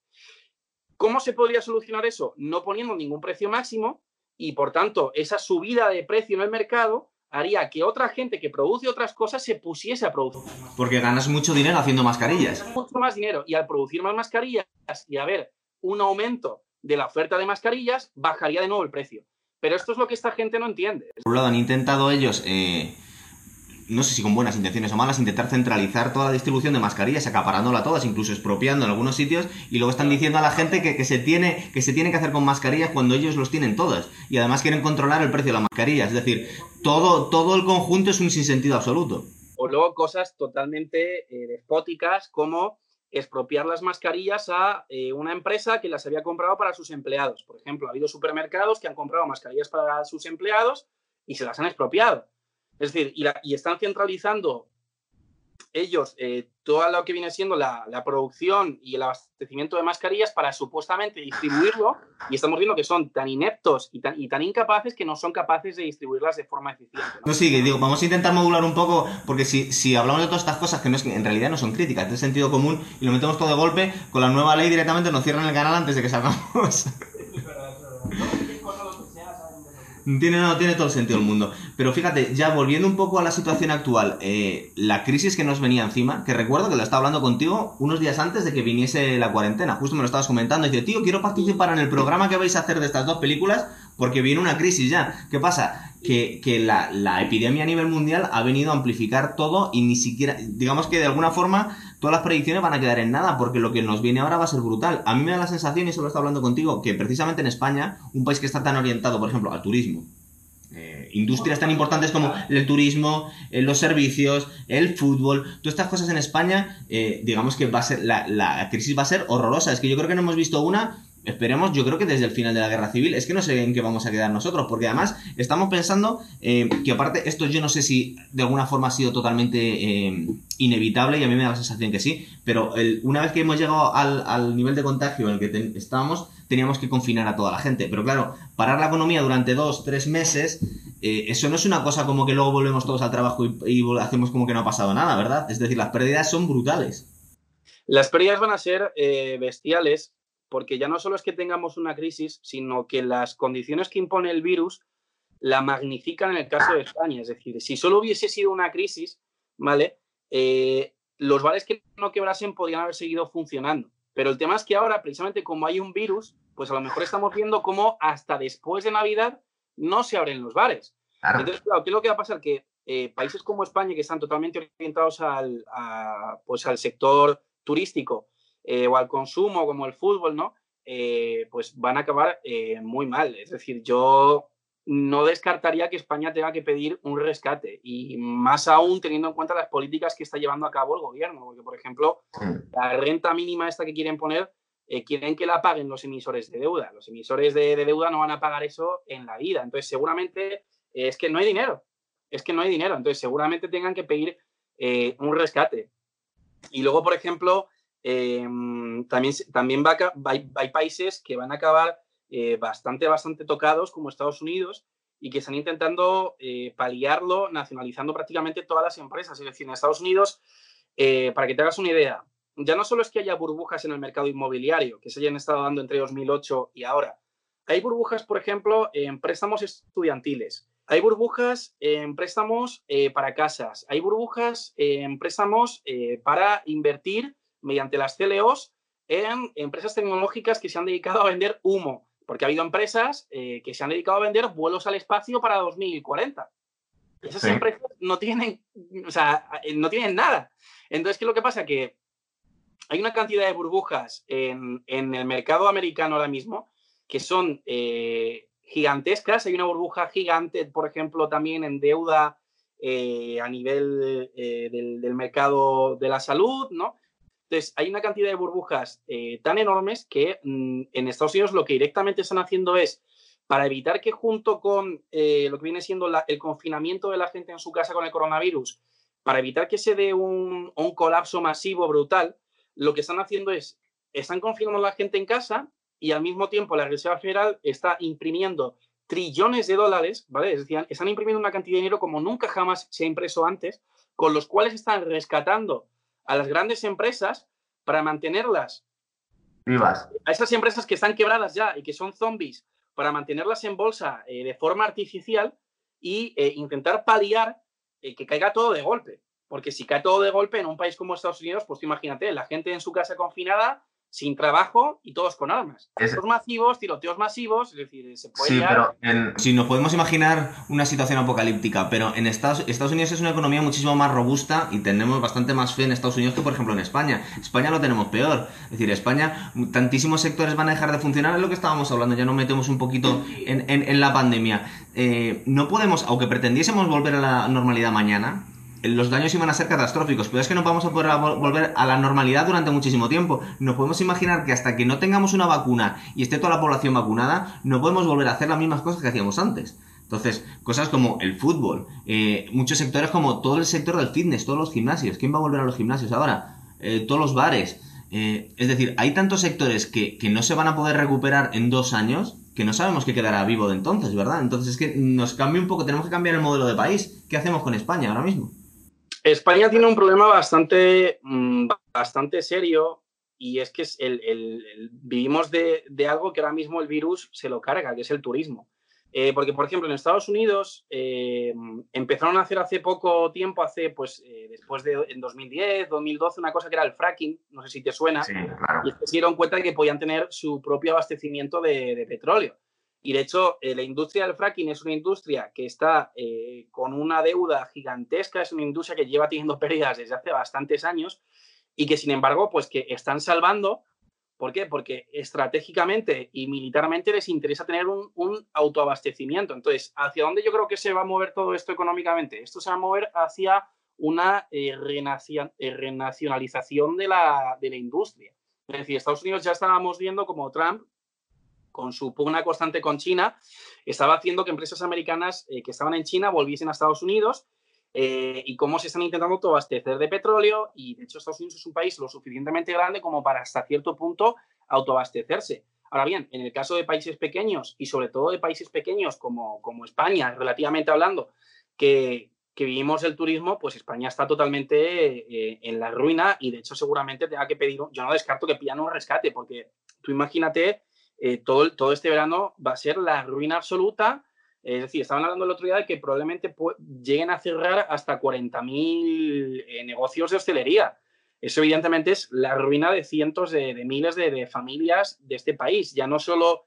¿Cómo se podría solucionar eso? No poniendo ningún precio máximo y, por tanto, esa subida de precio en el mercado haría que otra gente que produce otras cosas se pusiese a producir. Porque ganas mucho dinero haciendo mascarillas. Mucho más dinero. Y al producir más mascarillas y haber un aumento de la oferta de mascarillas, bajaría de nuevo el precio. Pero esto es lo que esta gente no entiende. Por un lado, han intentado ellos, eh, no sé si con buenas intenciones o malas, intentar centralizar toda la distribución de mascarillas, acaparándola todas, incluso expropiando en algunos sitios, y luego están diciendo a la gente que, se tiene, que se que hacer con mascarillas cuando ellos los tienen todas. Y además quieren controlar el precio de la mascarilla. Es decir, todo, todo el conjunto es un sinsentido absoluto. O luego cosas totalmente eh, despóticas como expropiar las mascarillas a eh, una empresa que las había comprado para sus empleados. Por ejemplo, ha habido supermercados que han comprado mascarillas para sus empleados y se las han expropiado. Es decir, y están centralizando ellos eh, todo lo que viene siendo la, producción y el abastecimiento de mascarillas para supuestamente distribuirlo y estamos viendo que son tan ineptos y tan, y tan incapaces que no son capaces de distribuirlas de forma eficiente. No, sí, digo, vamos a intentar modular un poco porque si, si hablamos de todas estas cosas que, no es, en realidad no son críticas, es de sentido común y lo metemos todo de golpe, con la nueva ley directamente nos cierran el canal antes de que salgamos. Tiene, no, tiene todo el sentido del mundo. Pero fíjate, ya volviendo un poco a la situación actual, eh, la crisis que nos venía encima, que recuerdo que lo estaba hablando contigo unos días antes de que viniese la cuarentena, justo me lo estabas comentando, y tío, quiero participar en el programa que vais a hacer de estas dos películas porque viene una crisis ya. ¿Qué pasa? Que, que la, la epidemia a nivel mundial ha venido a amplificar todo y ni siquiera, digamos que de alguna forma todas las predicciones van a quedar en nada porque lo que nos viene ahora va a ser brutal. A mí me da la sensación, y eso lo está hablando contigo, que precisamente en España, un país que está tan orientado, por ejemplo, al turismo, eh, industrias tan importantes como el turismo, eh, los servicios, el fútbol, todas estas cosas en España, eh, digamos que va a ser la, la, crisis va a ser horrorosa. Es que yo creo que no hemos visto una Esperemos, yo creo que desde el final de la guerra civil, es que no sé en qué vamos a quedar nosotros, porque además estamos pensando eh, que aparte, esto yo no sé si de alguna forma ha sido totalmente eh, inevitable y a mí me da la sensación que sí, pero una vez que hemos llegado al, nivel de contagio en el que estábamos, teníamos que confinar a toda la gente. Pero claro, parar la economía durante dos, tres meses, eh, eso no es una cosa como que luego volvemos todos al trabajo y hacemos como que no ha pasado nada, ¿verdad? Es decir, las pérdidas son brutales. Las pérdidas van a ser bestiales porque ya no solo es que tengamos una crisis, sino que las condiciones que impone el virus la magnifican en el caso de España. Es decir, si solo hubiese sido una crisis, ¿vale? Eh, los bares que no quebrasen podrían haber seguido funcionando. Pero el tema es que ahora, precisamente como hay un virus, pues a lo mejor estamos viendo cómo hasta después de Navidad no se abren los bares. Entonces, claro, ¿qué es lo que va a pasar? Que eh, países como España, que están totalmente orientados al, pues al sector turístico, eh, o al consumo como el fútbol, ¿no? Eh, pues van a acabar eh, muy mal. Es decir, yo no descartaría que España tenga que pedir un rescate y más aún teniendo en cuenta las políticas que está llevando a cabo el gobierno, porque por ejemplo, la renta mínima esta que quieren poner, quieren que la paguen los emisores de deuda. Los emisores de, de, deuda no van a pagar eso en la vida. Entonces, seguramente es que no hay dinero. Es que no hay dinero. Entonces, seguramente tengan que pedir un rescate. Y luego, por ejemplo, Em, también también va hay, países que van a acabar eh, bastante, bastante tocados, como Estados Unidos, y que están intentando eh, paliarlo nacionalizando prácticamente todas las empresas. Es decir, en Estados Unidos, eh, para que te hagas una idea, ya no solo es que haya burbujas en el mercado inmobiliario, que se hayan estado dando entre 2008 y ahora, hay burbujas, por ejemplo, en préstamos estudiantiles. Hay burbujas en préstamos para casas. Hay burbujas en préstamos para invertir mediante las CLOs en empresas tecnológicas que se han dedicado a vender humo, porque ha habido empresas eh, que se han dedicado a vender vuelos al espacio para 2040. Esas empresas no tienen, o sea, eh, no tienen nada. Entonces, ¿qué es lo que pasa? Que hay una cantidad de burbujas en, el mercado americano ahora mismo que son eh, gigantescas. Hay una burbuja gigante, por ejemplo, también en deuda eh, a nivel eh, del, mercado de la salud, ¿no? Entonces, hay una cantidad de burbujas eh, tan enormes que mm, en Estados Unidos lo que directamente están haciendo es, para evitar que junto con lo que viene siendo el confinamiento de la gente en su casa con el coronavirus, para evitar que se dé un, un colapso masivo brutal, lo que están haciendo es, están confinando a la gente en casa y al mismo tiempo la Reserva Federal está imprimiendo trillones de dólares, ¿vale? Es decir, están imprimiendo una cantidad de dinero como nunca jamás se ha impreso antes, con los cuales están rescatando a las grandes empresas para mantenerlas vivas. A esas empresas que están quebradas ya y que son zombies, para mantenerlas en bolsa eh, de forma artificial y eh, intentar paliar eh, que caiga todo de golpe. Porque si cae todo de golpe en un país como Estados Unidos, pues imagínate, la gente en su casa confinada, sin trabajo y todos con armas. Es... masivos, tiroteos masivos, es decir, se puede... Sí, pero si nos podemos imaginar una situación apocalíptica, pero en Estados, Estados Unidos es una economía muchísimo más robusta y tenemos bastante más fe en Estados Unidos que, por ejemplo, en España. España lo tenemos peor. Es decir, España, tantísimos sectores van a dejar de funcionar, es lo que estábamos hablando, ya nos metemos un poquito en, en, la pandemia. Eh, no podemos, aunque pretendiésemos volver a la normalidad mañana, los daños iban a ser catastróficos, pero es que no vamos a poder volver a la normalidad durante muchísimo tiempo. No podemos imaginar que hasta que no tengamos una vacuna y esté toda la población vacunada, no podemos volver a hacer las mismas cosas que hacíamos antes. Entonces, cosas como el fútbol, eh, muchos sectores como todo el sector del fitness, todos los gimnasios. ¿Quién va a volver a los gimnasios ahora? Eh, todos los bares. Eh, es decir, hay tantos sectores que, que no se van a poder recuperar en dos años que no sabemos qué quedará vivo de entonces, ¿verdad? Entonces es que nos cambia un poco, tenemos que cambiar el modelo de país. ¿Qué hacemos con España ahora mismo? España tiene un problema bastante, mm, bastante serio y es que el, vivimos de, algo que ahora mismo el virus se lo carga, que es el turismo. Eh, porque, por ejemplo, en Estados Unidos eh, empezaron a hacer hace poco tiempo, hace, pues, eh, después de en 2010, 2012, una cosa que era el fracking, no sé si te suena, y se dieron cuenta de que podían tener su propio abastecimiento de petróleo. Y de hecho, eh, la industria del fracking es una industria que está eh, con una deuda gigantesca, es una industria que lleva teniendo pérdidas desde hace bastantes años y que, sin embargo, pues que están salvando. ¿Por qué? Porque estratégicamente y militarmente les interesa tener un, autoabastecimiento. Entonces, ¿hacia dónde yo creo que se va a mover todo esto económicamente? Esto se va a mover hacia una eh, renacionalización de la, de la industria. Es decir, Estados Unidos ya estábamos viendo como Trump con su pugna constante con China, estaba haciendo que empresas americanas eh, que estaban en China volviesen a Estados Unidos eh, y cómo se están intentando autoabastecer de petróleo y de hecho Estados Unidos es un país lo suficientemente grande como para hasta cierto punto autoabastecerse. Ahora bien, en el caso de países pequeños y sobre todo de países pequeños como, como España, relativamente hablando, que, que vivimos el turismo, pues España está totalmente eh, en la ruina y de hecho seguramente tenga que pedir, yo no descarto que pidan un rescate, porque tú imagínate eh, todo, todo este verano va a ser la ruina absoluta. Es decir, estaban hablando el otro día de que probablemente lleguen a cerrar hasta 40.000 eh, negocios de hostelería. Eso evidentemente es la ruina de cientos de, miles de, familias de este país. Ya no solo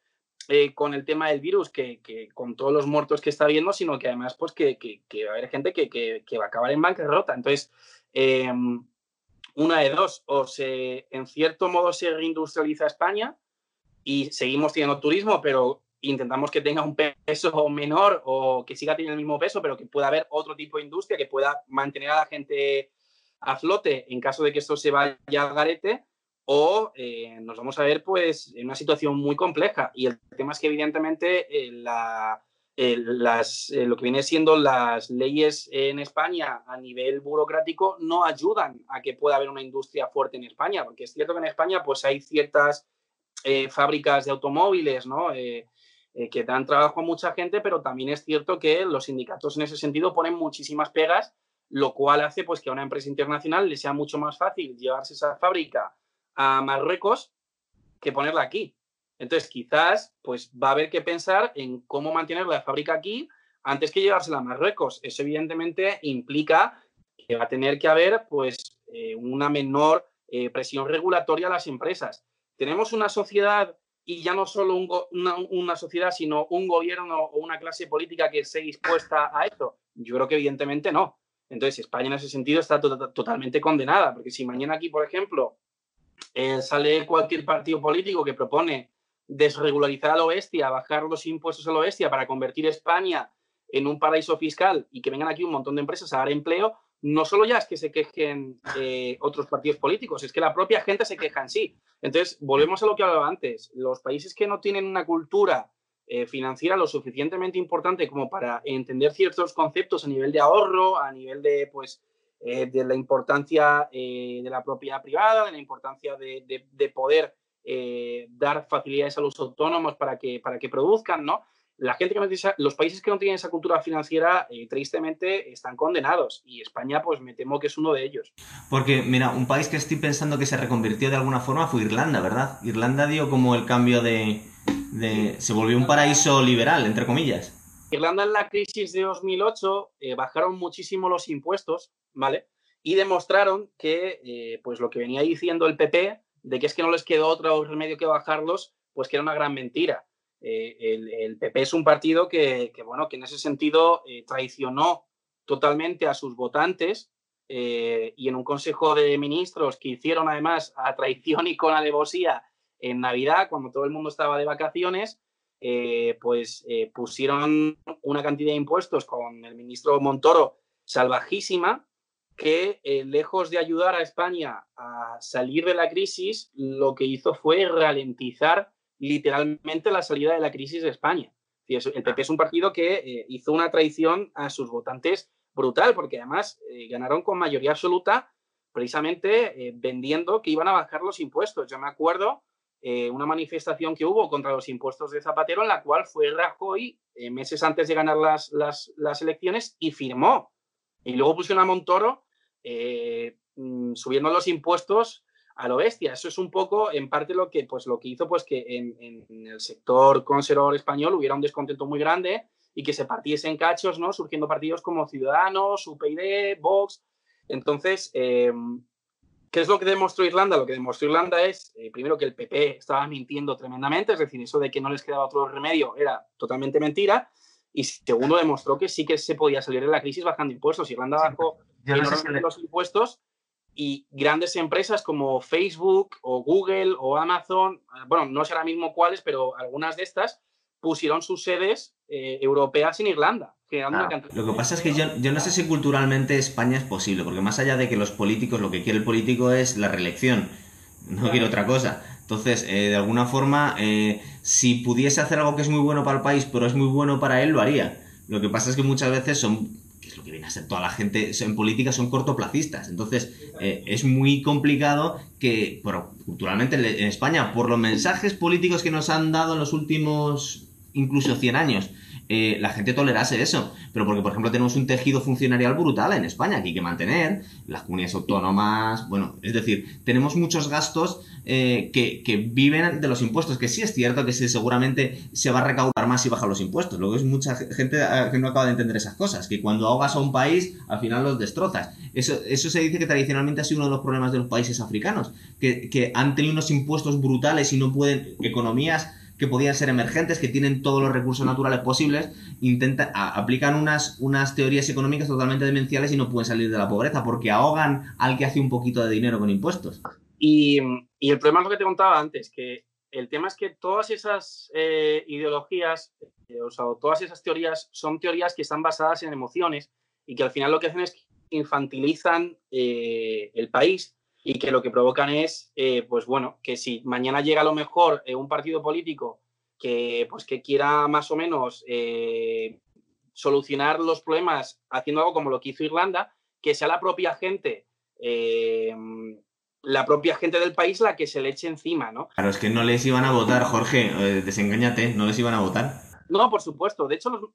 eh, con el tema del virus, que, con todos los muertos que está viendo, sino que además pues que, va a haber gente que, va a acabar en bancarrota. Entonces, em, una de dos, o se, en cierto modo se reindustrializa España, y seguimos teniendo turismo, pero intentamos que tenga un peso menor o que siga teniendo el mismo peso, pero que pueda haber otro tipo de industria que pueda mantener a la gente a flote en caso de que esto se vaya al garete o eh, nos vamos a ver pues en una situación muy compleja. Y el tema es que evidentemente eh, la, las, eh, lo que viene siendo las leyes en España a nivel burocrático no ayudan a que pueda haber una industria fuerte en España porque es cierto que en España pues hay ciertas eh, fábricas de automóviles, ¿no? Eh, eh, que dan trabajo a mucha gente, pero también es cierto que los sindicatos en ese sentido ponen muchísimas pegas, lo cual hace pues, que a una empresa internacional le sea mucho más fácil llevarse esa fábrica a Marruecos que ponerla aquí. Entonces, quizás pues, va a haber que pensar en cómo mantener la fábrica aquí antes que llevársela a Marruecos. Eso evidentemente implica que va a tener que haber pues, una menor presión regulatoria a las empresas tenemos una sociedad y ya no solo una, sociedad, sino un gobierno o una clase política que esté dispuesta a esto? Yo creo que evidentemente no. Entonces, España en ese sentido está totalmente condenada, porque si mañana aquí, por ejemplo, eh, sale cualquier partido político que propone desregularizar a lo bestia, bajar los impuestos a lo bestia para convertir España en un paraíso fiscal y que vengan aquí un montón de empresas a dar empleo, no solo ya es que se quejen eh, otros partidos políticos, es que la propia gente se queja en sí. Entonces, volvemos a lo que hablaba antes. Los países que no tienen una cultura eh, financiera lo suficientemente importante como para entender ciertos conceptos a nivel de ahorro, a nivel de, pues, eh, de la importancia de la propiedad privada, de la importancia de, de poder dar facilidades a los autónomos para que, para que produzcan, ¿no? La gente que no tiene los países que no tienen esa cultura financiera, eh, tristemente, están condenados. Y España, pues me temo que es uno de ellos. Porque, mira, un país que estoy pensando que se reconvirtió de alguna forma fue Irlanda, ¿verdad? Irlanda dio como el cambio de. se volvió un paraíso liberal, entre comillas. Irlanda en la crisis de 2008 eh, bajaron muchísimo los impuestos, ¿vale? Y demostraron que, eh, pues lo que venía diciendo el PP, de que es que no les quedó otro remedio que bajarlos, pues que era una gran mentira eh, el, PP es un partido que, bueno, que en ese sentido eh, traicionó totalmente a sus votantes eh, y en un consejo de ministros que hicieron además a traición y con alevosía en Navidad, cuando todo el mundo estaba de vacaciones, pues pusieron una cantidad de impuestos con el ministro Montoro salvajísima que lejos de ayudar a España a salir de la crisis, lo que hizo fue ralentizar literalmente la salida de la crisis de España. El PP es un partido que eh, hizo una traición a sus votantes brutal, porque además eh, ganaron con mayoría absoluta precisamente eh, vendiendo que iban a bajar los impuestos. Yo me acuerdo una manifestación que hubo contra los impuestos de Zapatero en la cual fue Rajoy meses antes de ganar las, las, las, elecciones y firmó. Y luego pusieron a Montoro mm, subiendo los impuestos a lo bestia. Eso es un poco, en parte, lo que, pues, lo que hizo pues, que en, el sector conservador español hubiera un descontento muy grande y que se partiese en cachos, ¿no? Surgiendo partidos como Ciudadanos, UPyD, Vox. Entonces, em, ¿qué es lo que demostró Irlanda? Lo que demostró Irlanda es, eh, primero, que el PP estaba mintiendo tremendamente, es decir, eso de que no les quedaba otro remedio era totalmente mentira. Y segundo, demostró que sí que se podía salir de la crisis bajando impuestos. Irlanda bajó enormemente los impuestos y grandes empresas como Facebook o Google o Amazon, eh, bueno, no sé ahora mismo cuáles, pero algunas de estas pusieron sus sedes eh, europeas en Irlanda. Lo que pasa es que yo, yo, no sé si culturalmente España es posible, porque más allá de que los políticos, lo que quiere el político es la reelección, no quiere otra cosa. Entonces, eh, de alguna forma, si pudiese hacer algo que es muy bueno para el país, pero es muy bueno para él, lo haría. Lo que pasa es que muchas veces son toda la gente en política son cortoplacistas. Entonces, eh, es muy complicado que, pero, culturalmente en España, por los mensajes políticos que nos han dado en los últimos incluso 100 años, eh, la gente tolerase eso. Pero porque, por ejemplo, tenemos un tejido funcionarial brutal en España que hay que mantener, las comunidades autónomas, bueno, es decir, tenemos muchos gastos eh, que, viven de los impuestos, que sí es cierto que seguramente se va a recaudar más si bajan los impuestos. Luego es mucha gente ah, que no acaba de entender esas cosas, que cuando ahogas a un país, al final los destrozas. Eso, eso se dice que tradicionalmente ha sido uno de los problemas de los países africanos, que, que han tenido unos impuestos brutales y no pueden, economías que podían ser emergentes, que tienen todos los recursos naturales posibles, intenta, aplican unas, unas teorías económicas totalmente demenciales y no pueden salir de la pobreza porque ahogan al que hace un poquito de dinero con impuestos. Y, el problema es lo que te contaba antes, que el tema es que todas esas eh, ideologías, eh, o sea, todas esas teorías son teorías que están basadas en emociones y que al final lo que hacen es que infantilizan eh, el país y que lo que provocan es, eh, pues bueno, que si mañana llega a lo mejor eh, un partido político que, pues, que quiera más o menos eh, solucionar los problemas haciendo algo como lo que hizo Irlanda, que sea la propia gente, la propia gente del país la que se le eche encima, ¿no? Claro, es que no les iban a votar, Jorge, desengáñate, no les iban a votar. No, por supuesto. De hecho, los,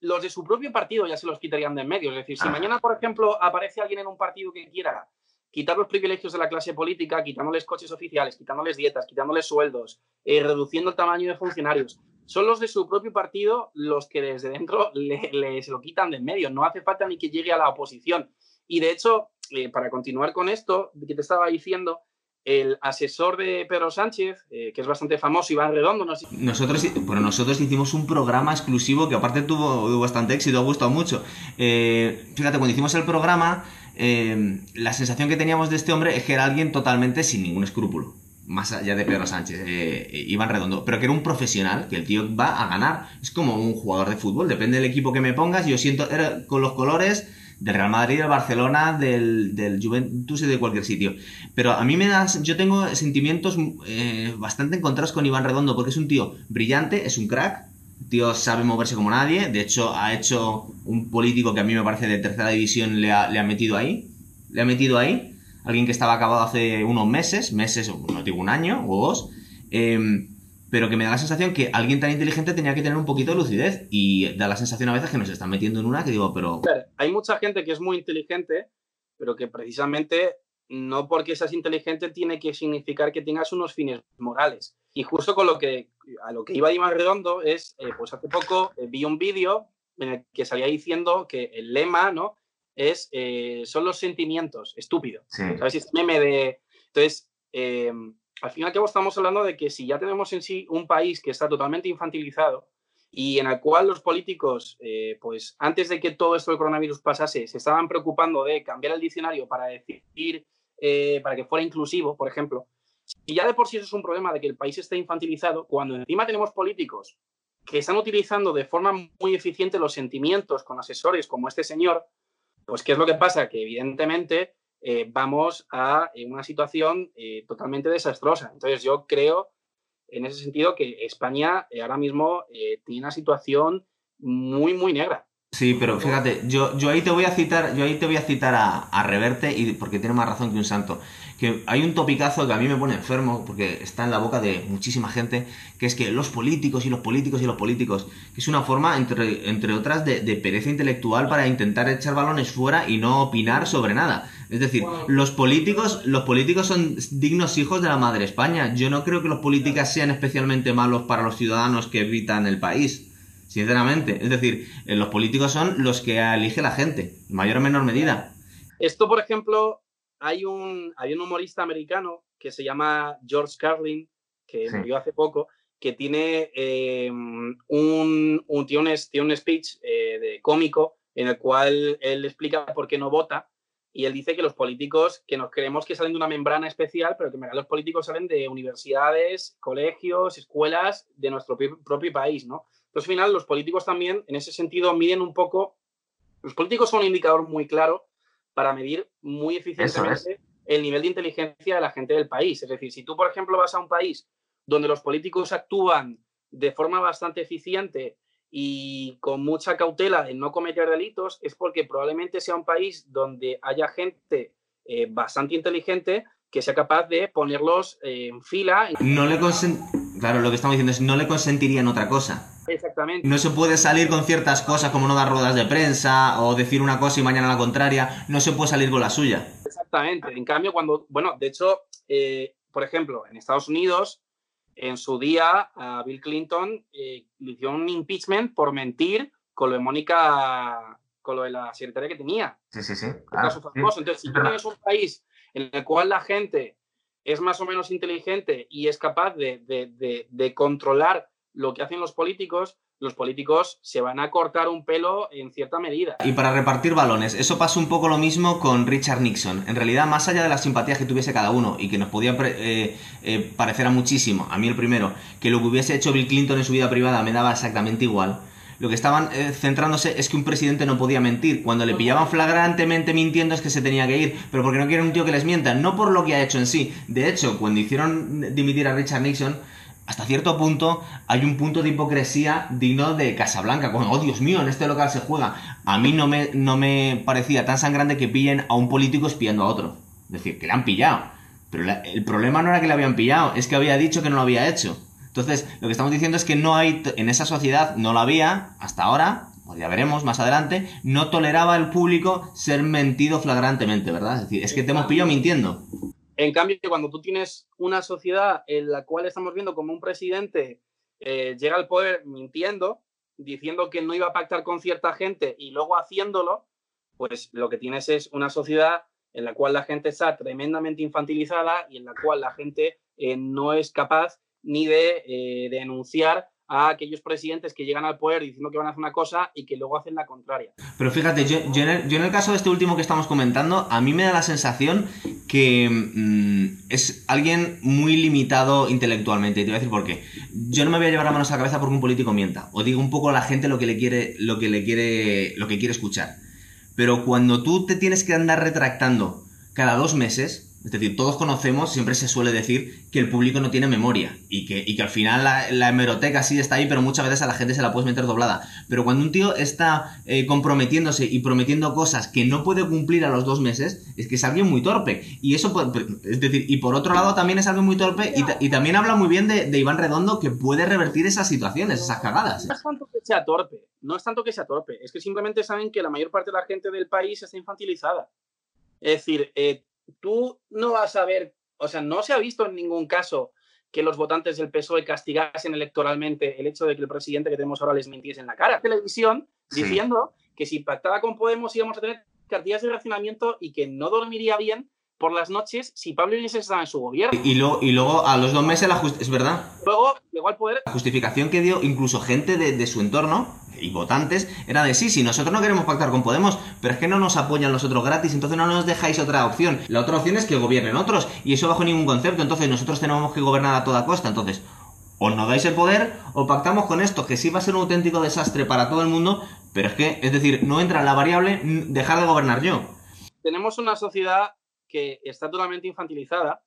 los de su propio partido ya se los quitarían de en medio. Es decir, si ah. mañana, por ejemplo, aparece alguien en un partido que quiera quitar los privilegios de la clase política, quitándoles coches oficiales, quitándoles dietas, quitándoles sueldos, eh, reduciendo el tamaño de funcionarios. Son los de su propio partido los que desde dentro le, se lo quitan de en medio. No hace falta ni que llegue a la oposición. Y de hecho, eh, para continuar con esto que te estaba diciendo, el asesor de Pedro Sánchez, eh, que es bastante famoso, Iván Redondo. Nosotros, pero nosotros hicimos un programa exclusivo que aparte tuvo, bastante éxito, ha gustado mucho. fíjate, cuando hicimos el programa, Em, la sensación que teníamos de este hombre es que era alguien totalmente sin ningún escrúpulo. más allá de Pedro Sánchez, eh, eh, Iván Redondo, pero que era un profesional, que el tío va a ganar. Es como un jugador de fútbol, depende del equipo que me pongas, yo siento era con los colores del Real Madrid, del Barcelona, del, del Juventus y de cualquier sitio. Pero a mí me das, yo tengo sentimientos eh, bastante encontrados con Iván Redondo, porque es un tío brillante, es un crack, tío sabe moverse como nadie, de hecho ha hecho un político que a mí me parece de tercera división, le ha, metido ahí, le ha metido ahí. Alguien que estaba acabado hace unos meses, meses, no digo un año o dos, em, pero que me da la sensación que alguien tan inteligente tenía que tener un poquito de lucidez y da la sensación a veces que nos están metiendo en una que digo, pero... hay mucha gente que es muy inteligente, pero que precisamente no porque seas inteligente tiene que significar que tengas unos fines morales. Y justo con lo que a lo que iba Iván Redondo es, eh, pues hace poco eh, vi un vídeo en el que salía diciendo que el lema, ¿no? es, eh, son los sentimientos, estúpido. ¿Sabes? Este meme de... Entonces, eh, al fin y al cabo estamos hablando de que si ya tenemos en sí un país que está totalmente infantilizado y en el cual los políticos, eh, pues antes de que todo esto del coronavirus pasase, se estaban preocupando de cambiar el diccionario para decir, para que fuera inclusivo, por ejemplo, y ya de por sí eso es un problema de que el país esté infantilizado, cuando encima tenemos políticos que están utilizando de forma muy eficiente los sentimientos con asesores como este señor, pues, ¿qué es lo que pasa? Que evidentemente eh, vamos a una situación eh, totalmente desastrosa. Entonces, yo creo en ese sentido que España eh, ahora mismo tiene una situación muy, muy negra. Sí, pero fíjate, yo, yo ahí te voy a citar, yo ahí te voy a citar a, a Reverte, y porque tiene más razón que un santo que hay un topicazo que a mí me pone enfermo, porque está en la boca de muchísima gente, que es que los políticos y los políticos y los políticos, que es una forma, entre, entre otras, de, pereza intelectual para intentar echar balones fuera y no opinar sobre nada. Es decir, los políticos, los políticos son dignos hijos de la madre España. Yo no creo que los políticos sean especialmente malos para los ciudadanos que habitan el país. Sinceramente. Es decir, eh, los políticos son los que elige la gente, en mayor o menor medida. Esto, por ejemplo, hay un, hay un humorista americano que se llama George Carlin, que murió hace poco, que tiene eh, un, un, tiene un, speech eh, de cómico en el cual él explica por qué no vota y él dice que los políticos, que nos creemos que salen de una membrana especial, pero que en realidad los políticos salen de universidades, colegios, escuelas de nuestro propio país, ¿no? Entonces, al final, los políticos también, en ese sentido, miden un poco... Los políticos son un indicador muy claro para medir muy eficientemente el nivel de inteligencia de la gente del país. Es decir, si tú, por ejemplo, vas a un país donde los políticos actúan de forma bastante eficiente y con mucha cautela en no cometer delitos, es porque probablemente sea un país donde haya gente eh, bastante inteligente que sea capaz de ponerlos en fila. No le Claro, lo que estamos diciendo es no le consentirían otra cosa. Exactamente. No se puede salir con ciertas cosas como no dar ruedas de prensa o decir una cosa y mañana la contraria. No se puede salir con la suya. Exactamente. En cambio, cuando, bueno, de hecho, eh, por ejemplo, en Estados Unidos, en su día a Bill Clinton eh, le hicieron un impeachment por mentir con lo de Mónica, con lo de la secretaria que tenía. Sí, sí, sí. Entonces, si tú tienes un país en el cual la gente es más o menos inteligente y es capaz de, controlar lo que hacen los políticos, los políticos se van a cortar un pelo en cierta medida. Y para repartir balones, eso pasa un poco lo mismo con Richard Nixon. En realidad, más allá de las simpatías que tuviese cada uno y que nos podía eh, eh, parecer a muchísimo, a mí el primero, que lo que hubiese hecho Bill Clinton en su vida privada me daba exactamente igual lo que estaban eh, centrándose es que un presidente no podía mentir. Cuando le pillaban flagrantemente mintiendo es que se tenía que ir, pero porque no quieren un tío que les mienta, no por lo que ha hecho en sí. De hecho, cuando hicieron dimitir a Richard Nixon, hasta cierto punto hay un punto de hipocresía digno de Casablanca. Como, oh Dios mío, en este local se juega. A mí no me, no me parecía tan sangrante que pillen a un político espiando a otro. Es decir, que le han pillado. Pero el problema no era que le habían pillado, es que había dicho que no lo había hecho. Entonces, lo que estamos diciendo es que no hay, en esa sociedad no lo había hasta ahora, o ya veremos más adelante, no toleraba el público ser mentido flagrantemente, ¿verdad? Es decir, es que te hemos pillado mintiendo. En cambio, cuando tú tienes una sociedad en la cual estamos viendo como un presidente eh, llega al poder mintiendo, diciendo que no iba a pactar con cierta gente y luego haciéndolo, pues lo que tienes es una sociedad en la cual la gente está tremendamente infantilizada y en la cual la gente eh, no es capaz ni de eh, denunciar a aquellos presidentes que llegan al poder diciendo que van a hacer una cosa y que luego hacen la contraria. Pero fíjate, yo, en el caso de este último que estamos comentando, a mí me da la sensación que mm, es alguien muy limitado intelectualmente. Y te voy a decir por qué. Yo no me voy a llevar las manos a la cabeza porque un político mienta. O digo un poco a la gente lo que le quiere, lo que le quiere, lo que quiere escuchar. Pero cuando tú te tienes que andar retractando cada dos meses, es decir, todos conocemos, siempre se suele decir que el público no tiene memoria y que, y que al final la, la, hemeroteca sí está ahí, pero muchas veces a la gente se la puedes meter doblada. Pero cuando un tío está eh, comprometiéndose y prometiendo cosas que no puede cumplir a los dos meses, es que es alguien muy torpe. Y eso, es decir, y por otro lado también es alguien muy torpe y, también habla muy bien de, de, Iván Redondo que puede revertir esas situaciones, esas cagadas. No es tanto que sea torpe, no es tanto que sea torpe, es que simplemente saben que la mayor parte de la gente del país está infantilizada. Es decir, eh, tú no vas a ver, o sea, no se ha visto en ningún caso que los votantes del PSOE castigasen electoralmente el hecho de que el presidente que tenemos ahora les mintiese en la cara. Televisión diciendo sí. que si pactaba con Podemos íbamos a tener cartillas de racionamiento y que no dormiría bien por las noches si Pablo Iglesias estaba en su gobierno. Y, lo, y luego a los dos meses la es verdad. Luego llegó al poder. La justificación que dio incluso gente de, de su entorno y votantes era de sí, si nosotros no queremos pactar con Podemos, pero es que no nos apoyan los otros gratis, entonces no nos dejáis otra opción. La otra opción es que gobiernen otros, y eso bajo ningún concepto, entonces nosotros tenemos que gobernar a toda costa, entonces o no dais el poder o pactamos con esto, que sí va a ser un auténtico desastre para todo el mundo, pero es que, es decir, no entra en la variable dejar de gobernar yo. Tenemos una sociedad que está totalmente infantilizada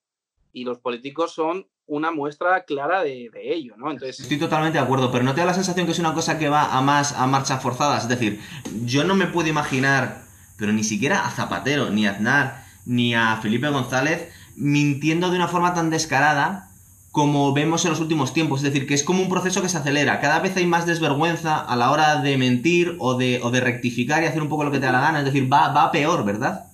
y los políticos son una muestra clara de, ello, ¿no? Entonces... Estoy totalmente de acuerdo, pero ¿no te da la sensación que es una cosa que va a más a marchas forzadas? Es decir, yo no me puedo imaginar, pero ni siquiera a Zapatero, ni a Aznar, ni a Felipe González mintiendo de una forma tan descarada como vemos en los últimos tiempos. Es decir, que es como un proceso que se acelera. Cada vez hay más desvergüenza a la hora de mentir o de, o de rectificar y hacer un poco lo que te da la gana. Es decir, va, va peor, ¿verdad?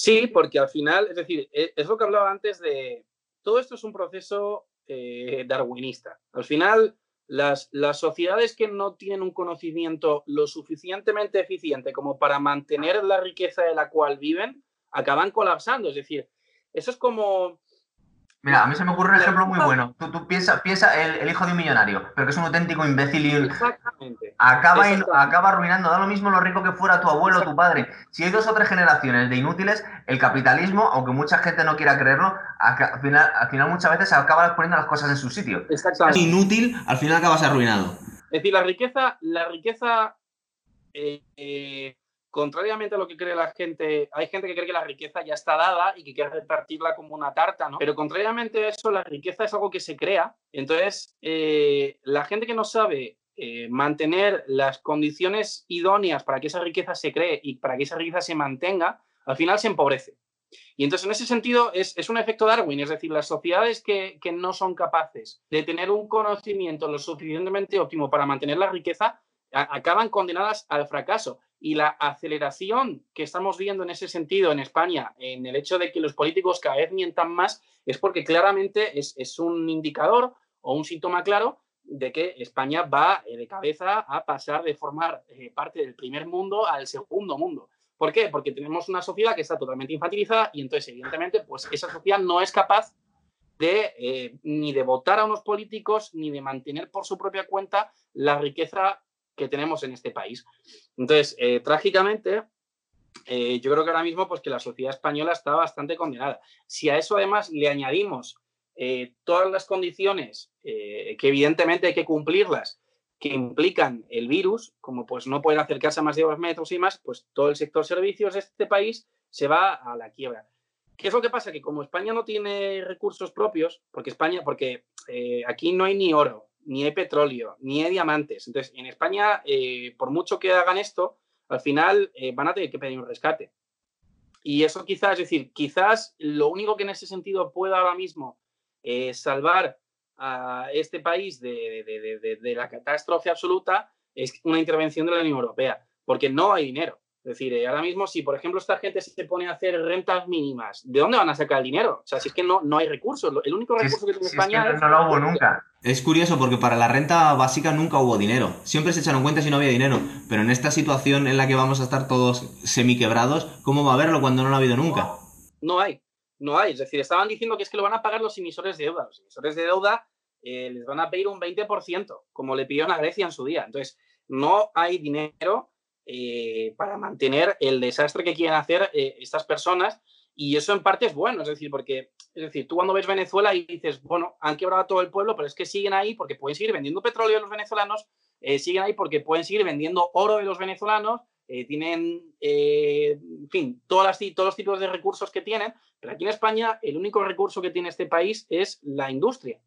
Sí, porque al final, es decir, e, es lo que hablaba antes de, todo esto es un proceso eh, darwinista. Al final, las, las, sociedades que no tienen un conocimiento lo suficientemente eficiente como para mantener la riqueza de la cual viven, acaban colapsando. Es decir, eso es como... Mira, a mí se me ocurre un ejemplo muy bueno. Tú, tú piensa, piensa el, el, hijo de un millonario, pero que es un auténtico imbécil y Exactamente. Acaba, Exactamente. acaba arruinando. Da lo mismo lo rico que fuera tu abuelo o tu padre. Si hay dos o tres generaciones de inútiles, el capitalismo, aunque mucha gente no quiera creerlo, al final, al final muchas veces acaba poniendo las cosas en su sitio. Exactamente. Inútil, al final acabas arruinado. Es decir, la riqueza, la riqueza eh, eh, contrariamente a lo que cree la gente, hay gente que cree que la riqueza ya está dada y que quiere repartirla como una tarta, ¿no? Pero contrariamente a eso, la riqueza es algo que se crea. Entonces, eh, la gente que no sabe eh, mantener las condiciones idóneas para que esa riqueza se cree y para que esa riqueza se mantenga, al final se empobrece. Y entonces, en ese sentido, es, es un efecto Darwin, es decir, las sociedades que, que no son capaces de tener un conocimiento lo suficientemente óptimo para mantener la riqueza, acaban condenadas al fracaso y la aceleración que estamos viendo en ese sentido en España, en el hecho de que los políticos cada vez mientan más, es porque claramente es, es un indicador o un síntoma claro de que España va eh, de cabeza a pasar de formar eh, parte del primer mundo al segundo mundo. ¿Por qué? Porque tenemos una sociedad que está totalmente infantilizada y entonces, evidentemente, pues esa sociedad no es capaz de eh, ni de votar a unos políticos ni de mantener por su propia cuenta la riqueza que tenemos en este país. Entonces, eh, trágicamente, eh, yo creo que ahora mismo pues, que la sociedad española está bastante condenada. Si a eso además le añadimos eh, todas las condiciones que evidentemente hay que cumplirlas, que implican el virus, como pues no poder acercarse a más de dos metros y más, pues todo el sector servicios de este país se va a la quiebra. ¿Qué es lo que pasa? Que como España no tiene recursos propios, porque España, porque aquí no hay ni oro, ni hay petróleo, ni hay diamantes. Entonces, en España, eh, por mucho que hagan esto, al final eh, van a tener que pedir un rescate. Y eso quizás, es decir, quizás lo único que en ese sentido pueda ahora mismo eh, salvar a este país de, de, de, de, la catástrofe absoluta es una intervención de la Unión Europea, porque no hay dinero. Es decir, eh, ahora mismo, si por ejemplo esta gente se pone a hacer rentas mínimas, ¿de dónde van a sacar el dinero? O sea, si es que no, no hay recursos. El único recurso si, que tiene si España es que no lo hubo nunca. Es curioso porque para la renta básica nunca hubo dinero. Siempre se echaron cuenta si no había dinero. Pero en esta situación en la que vamos a estar todos semiquebrados, ¿cómo va a haberlo cuando no lo ha habido nunca? No, no hay. No hay. Es decir, estaban diciendo que es que lo van a pagar los emisores de deuda. Los emisores de deuda eh, les van a pedir un 20%, como le pidió a Grecia en su día. Entonces, no hay dinero eh, para mantener el desastre que quieren hacer eh, estas personas y eso en parte es bueno, es decir, porque es decir, tú cuando ves Venezuela y dices, bueno, han quebrado a todo el pueblo, pero es que siguen ahí porque pueden seguir vendiendo petróleo de los venezolanos, siguen ahí porque pueden seguir vendiendo oro de los venezolanos, tienen, en fin, todas las, todos los tipos de recursos que tienen, pero aquí en España el único recurso que tiene este país es la industria.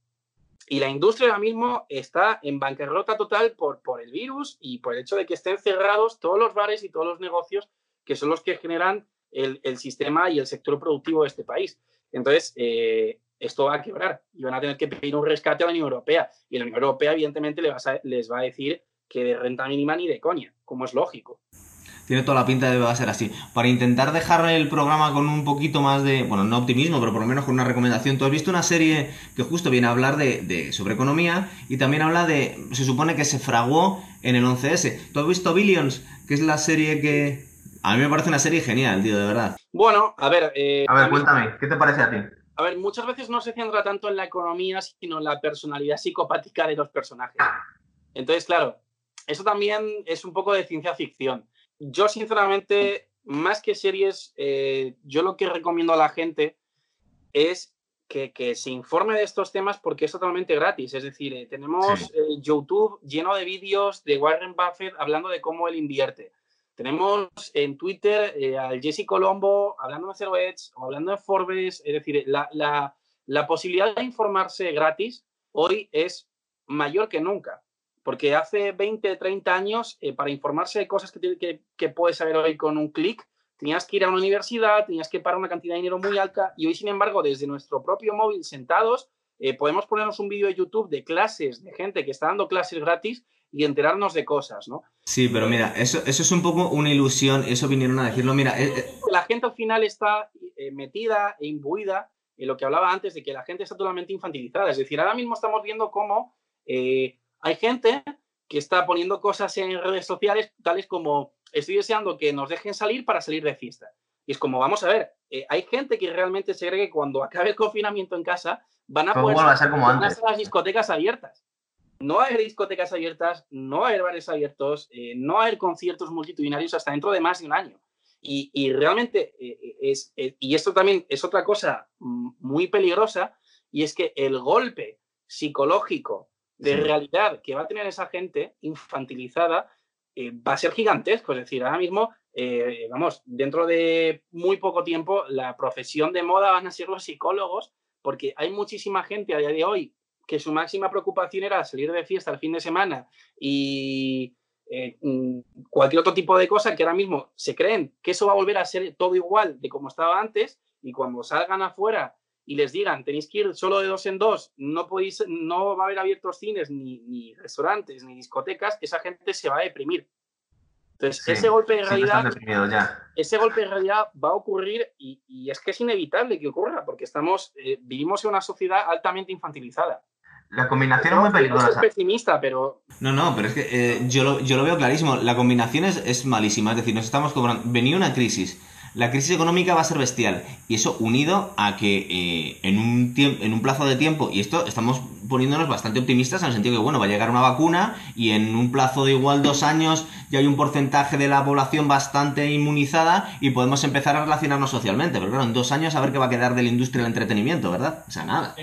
Y la industria ahora mismo está en bancarrota total por, por el virus y por el hecho de que estén cerrados todos los bares y todos los negocios que son los que generan el, el sistema y el sector productivo de este país. Entonces, eh, esto va a quebrar y van a tener que pedir un rescate a la Unión Europea. Y la Unión Europea, evidentemente, les va a, les va a decir que de renta mínima ni de coña, como es lógico tiene toda la pinta de que va a ser así. Para intentar dejar el programa con un poquito más de, bueno, no optimismo, pero por lo menos con una recomendación. Tú has visto una serie que justo viene a hablar de, sobre economía y también habla de, se supone que se fraguó en el 11S. ¿Tú has visto Billions? Que es la serie que... A mí me parece una serie genial, tío, de verdad. Bueno, a ver... Eh, a ver, cuéntame, ¿qué te parece a ti? A ver, muchas veces no se centra tanto en la economía, sino en la personalidad psicopática de los personajes. Entonces, claro, eso también es un poco de ciencia ficción yo sinceramente, más que series, eh, yo lo que recomiendo a la gente es que, se informe de estos temas porque es totalmente gratis. Es decir, eh, tenemos eh, YouTube lleno de vídeos de Warren Buffett hablando de cómo él invierte. Tenemos en Twitter al Jesse Colombo hablando de Zero Edge o hablando de Forbes. Es decir, la, la posibilidad de informarse gratis hoy es mayor que nunca. Porque hace 20, 30 años, eh, para informarse de cosas que, que, puedes saber hoy con un clic, tenías que ir a una universidad, tenías que pagar una cantidad de dinero muy alta y hoy, sin embargo, desde nuestro propio móvil sentados, eh, podemos ponernos un vídeo de YouTube de clases de gente que está dando clases gratis y enterarnos de cosas, ¿no? Sí, pero mira, eso, eso es un poco una ilusión, eso vinieron a decirlo, mira... Eh, la gente al final está metida e imbuida en lo que hablaba antes de que la gente está totalmente infantilizada, es decir, ahora mismo estamos viendo cómo hay gente que está poniendo cosas en redes sociales tales como estoy deseando que nos dejen salir para salir de fiesta. Y es como, vamos a ver, eh, hay gente que realmente se cree que cuando acabe el confinamiento en casa van a poder a ser como antes. las discotecas abiertas. No va a haber discotecas abiertas, no va a haber bares abiertos, eh, no va a haber conciertos multitudinarios hasta dentro de más de un año. Y, realmente eh, es, y esto también es otra cosa muy peligrosa, y es que el golpe psicológico de realidad que va a tener esa gente infantilizada eh, va a ser gigantesco. Es decir, ahora mismo, eh, vamos, dentro de muy poco tiempo, la profesión de moda van a ser los psicólogos, porque hay muchísima gente a día de hoy que su máxima preocupación era salir de fiesta el fin de semana y eh, mm, cualquier otro tipo de cosa que ahora mismo se creen que eso va a volver a ser todo igual de como estaba antes y cuando salgan afuera y les digan, tenéis que ir solo de dos en dos, no, podéis, no va a haber abiertos cines, ni, restaurantes, ni discotecas, esa gente se va a deprimir. Entonces, ese golpe de realidad, ese golpe de realidad va a ocurrir y, es que es inevitable que ocurra, porque estamos, eh, vivimos en una sociedad altamente infantilizada. La combinación es muy peligrosa. es pesimista, pero... No, no, pero es que eh, yo, lo, yo, lo, veo clarísimo. La combinación es, es malísima. Es decir, nos estamos cobrando... Venía una crisis la crisis económica va a ser bestial. Y eso unido a que eh, en, un en un plazo de tiempo, y esto estamos poniéndonos bastante optimistas en el sentido que, bueno, va a llegar una vacuna y en un plazo de igual dos años ya hay un porcentaje de la población bastante inmunizada y podemos empezar a relacionarnos socialmente. Pero claro, en dos años a ver qué va a quedar de la industria del entretenimiento, ¿verdad? O sea, nada.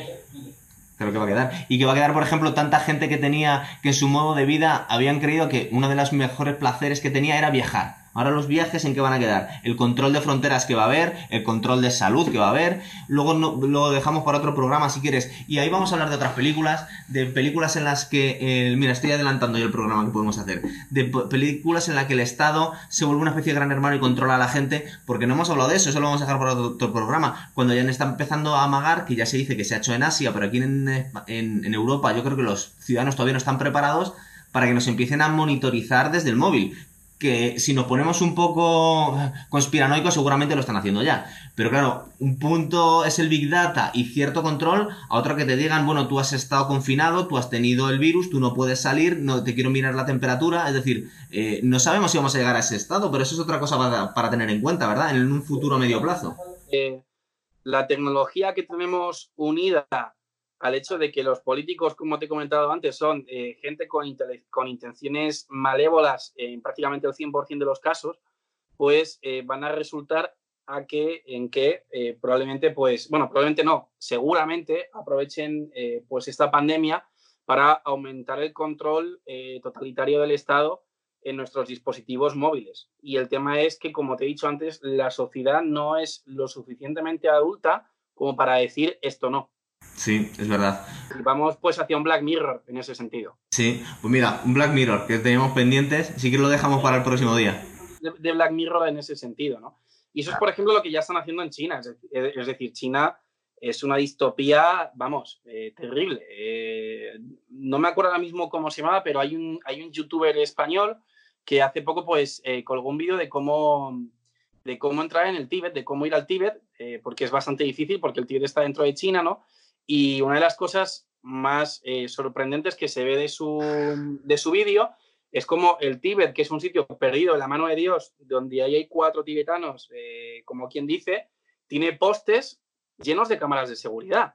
Creo que va a quedar. Y que va a quedar, por ejemplo, tanta gente que tenía que en su modo de vida habían creído que uno de los mejores placeres que tenía era viajar Ahora los viajes en qué van a quedar? El control de fronteras que va a haber, el control de salud que va a haber. Luego lo dejamos para otro programa si quieres. Y ahí vamos a hablar de otras películas, de películas en las que, eh, mira, estoy adelantando yo el programa que podemos hacer, de películas en las que el Estado se vuelve una especie de gran hermano y controla a la gente, porque no hemos hablado de eso, eso lo vamos a dejar para otro, programa. Cuando ya está empezando a amagar, que ya se dice que se ha hecho en Asia, pero aquí en Europa yo creo que los ciudadanos todavía no están preparados para que nos empiecen a monitorizar desde el móvil que si nos ponemos un poco conspiranoicos seguramente lo están haciendo ya. Pero claro, un punto es el Big Data y cierto control, a otro que te digan, bueno, tú has estado confinado, tú has tenido el virus, tú no puedes salir, no te quiero mirar la temperatura, es decir, eh, no sabemos si vamos a llegar a ese estado, pero eso es otra cosa para, tener en cuenta, ¿verdad? En un futuro medio plazo. Eh, la tecnología que tenemos unida al hecho de que los políticos, como te he comentado antes, son eh, gente con, intenciones malévolas en prácticamente el 100% de los casos, pues eh, van a resultar a que, en que eh, probablemente, pues, bueno, probablemente no, seguramente aprovechen pues esta pandemia para aumentar el control totalitario del Estado en nuestros dispositivos móviles. Y el tema es que, como te he dicho antes, la sociedad no es lo suficientemente adulta como para decir esto no. Sí, es verdad. Y vamos pues hacia un Black Mirror en ese sentido. Sí, pues mira, un Black Mirror que tenemos pendientes, sí que lo dejamos para el próximo día. De, Black Mirror en ese sentido, ¿no? Y eso es, por ejemplo, lo que ya están haciendo en China. Es, decir, China es una distopía, vamos, eh, terrible. Eh, no me acuerdo ahora mismo cómo se llamaba, pero hay un, hay un youtuber español que hace poco pues eh, colgó un vídeo de cómo, de cómo entrar en el Tíbet, de cómo ir al Tíbet, porque es bastante difícil, porque el Tíbet está dentro de China, ¿no? Y una de las cosas más eh, sorprendentes que se ve de su, de su vídeo es como el Tíbet, que es un sitio perdido en la mano de Dios, donde ahí hay cuatro tibetanos, eh, como quien dice, tiene postes llenos de cámaras de seguridad.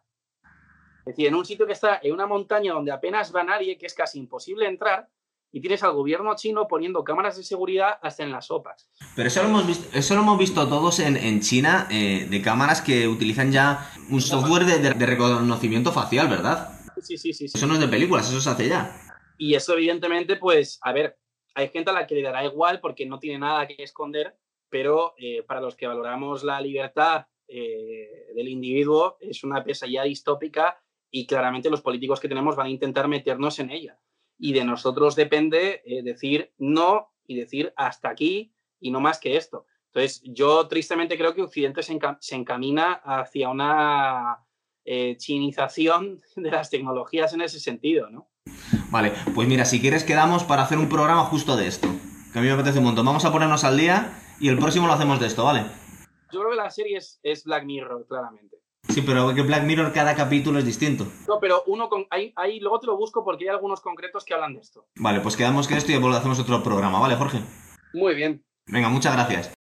Es decir, en un sitio que está en una montaña donde apenas va nadie, que es casi imposible entrar, y tienes al gobierno chino poniendo cámaras de seguridad hasta en las sopas. Pero eso lo hemos visto, eso lo hemos visto todos en, China, eh, de cámaras que utilizan ya un software de, reconocimiento facial, ¿verdad? Sí, sí, sí, Eso no es de películas, eso se hace ya. Y eso evidentemente, pues, a ver, hay gente a la que le dará igual porque no tiene nada que esconder, pero eh, para los que valoramos la libertad eh, del individuo es una pesadilla distópica y claramente los políticos que tenemos van a intentar meternos en ella y de nosotros depende eh, decir no y decir hasta aquí y no más que esto. Entonces, yo tristemente creo que Occidente se, encamina hacia una eh, chinización de las tecnologías en ese sentido, ¿no? Vale, pues mira, si quieres quedamos para hacer un programa justo de esto, que a mí me apetece un montón. Vamos a ponernos al día y el próximo lo hacemos de esto, ¿vale? Yo creo que la serie es Black Mirror, claramente. Sí, pero que Black Mirror cada capítulo es distinto. No, pero uno con. Ahí, ahí luego te lo busco porque hay algunos concretos que hablan de esto. Vale, pues quedamos que esto y hacemos otro programa, ¿vale, Jorge? Muy bien. Venga, muchas gracias.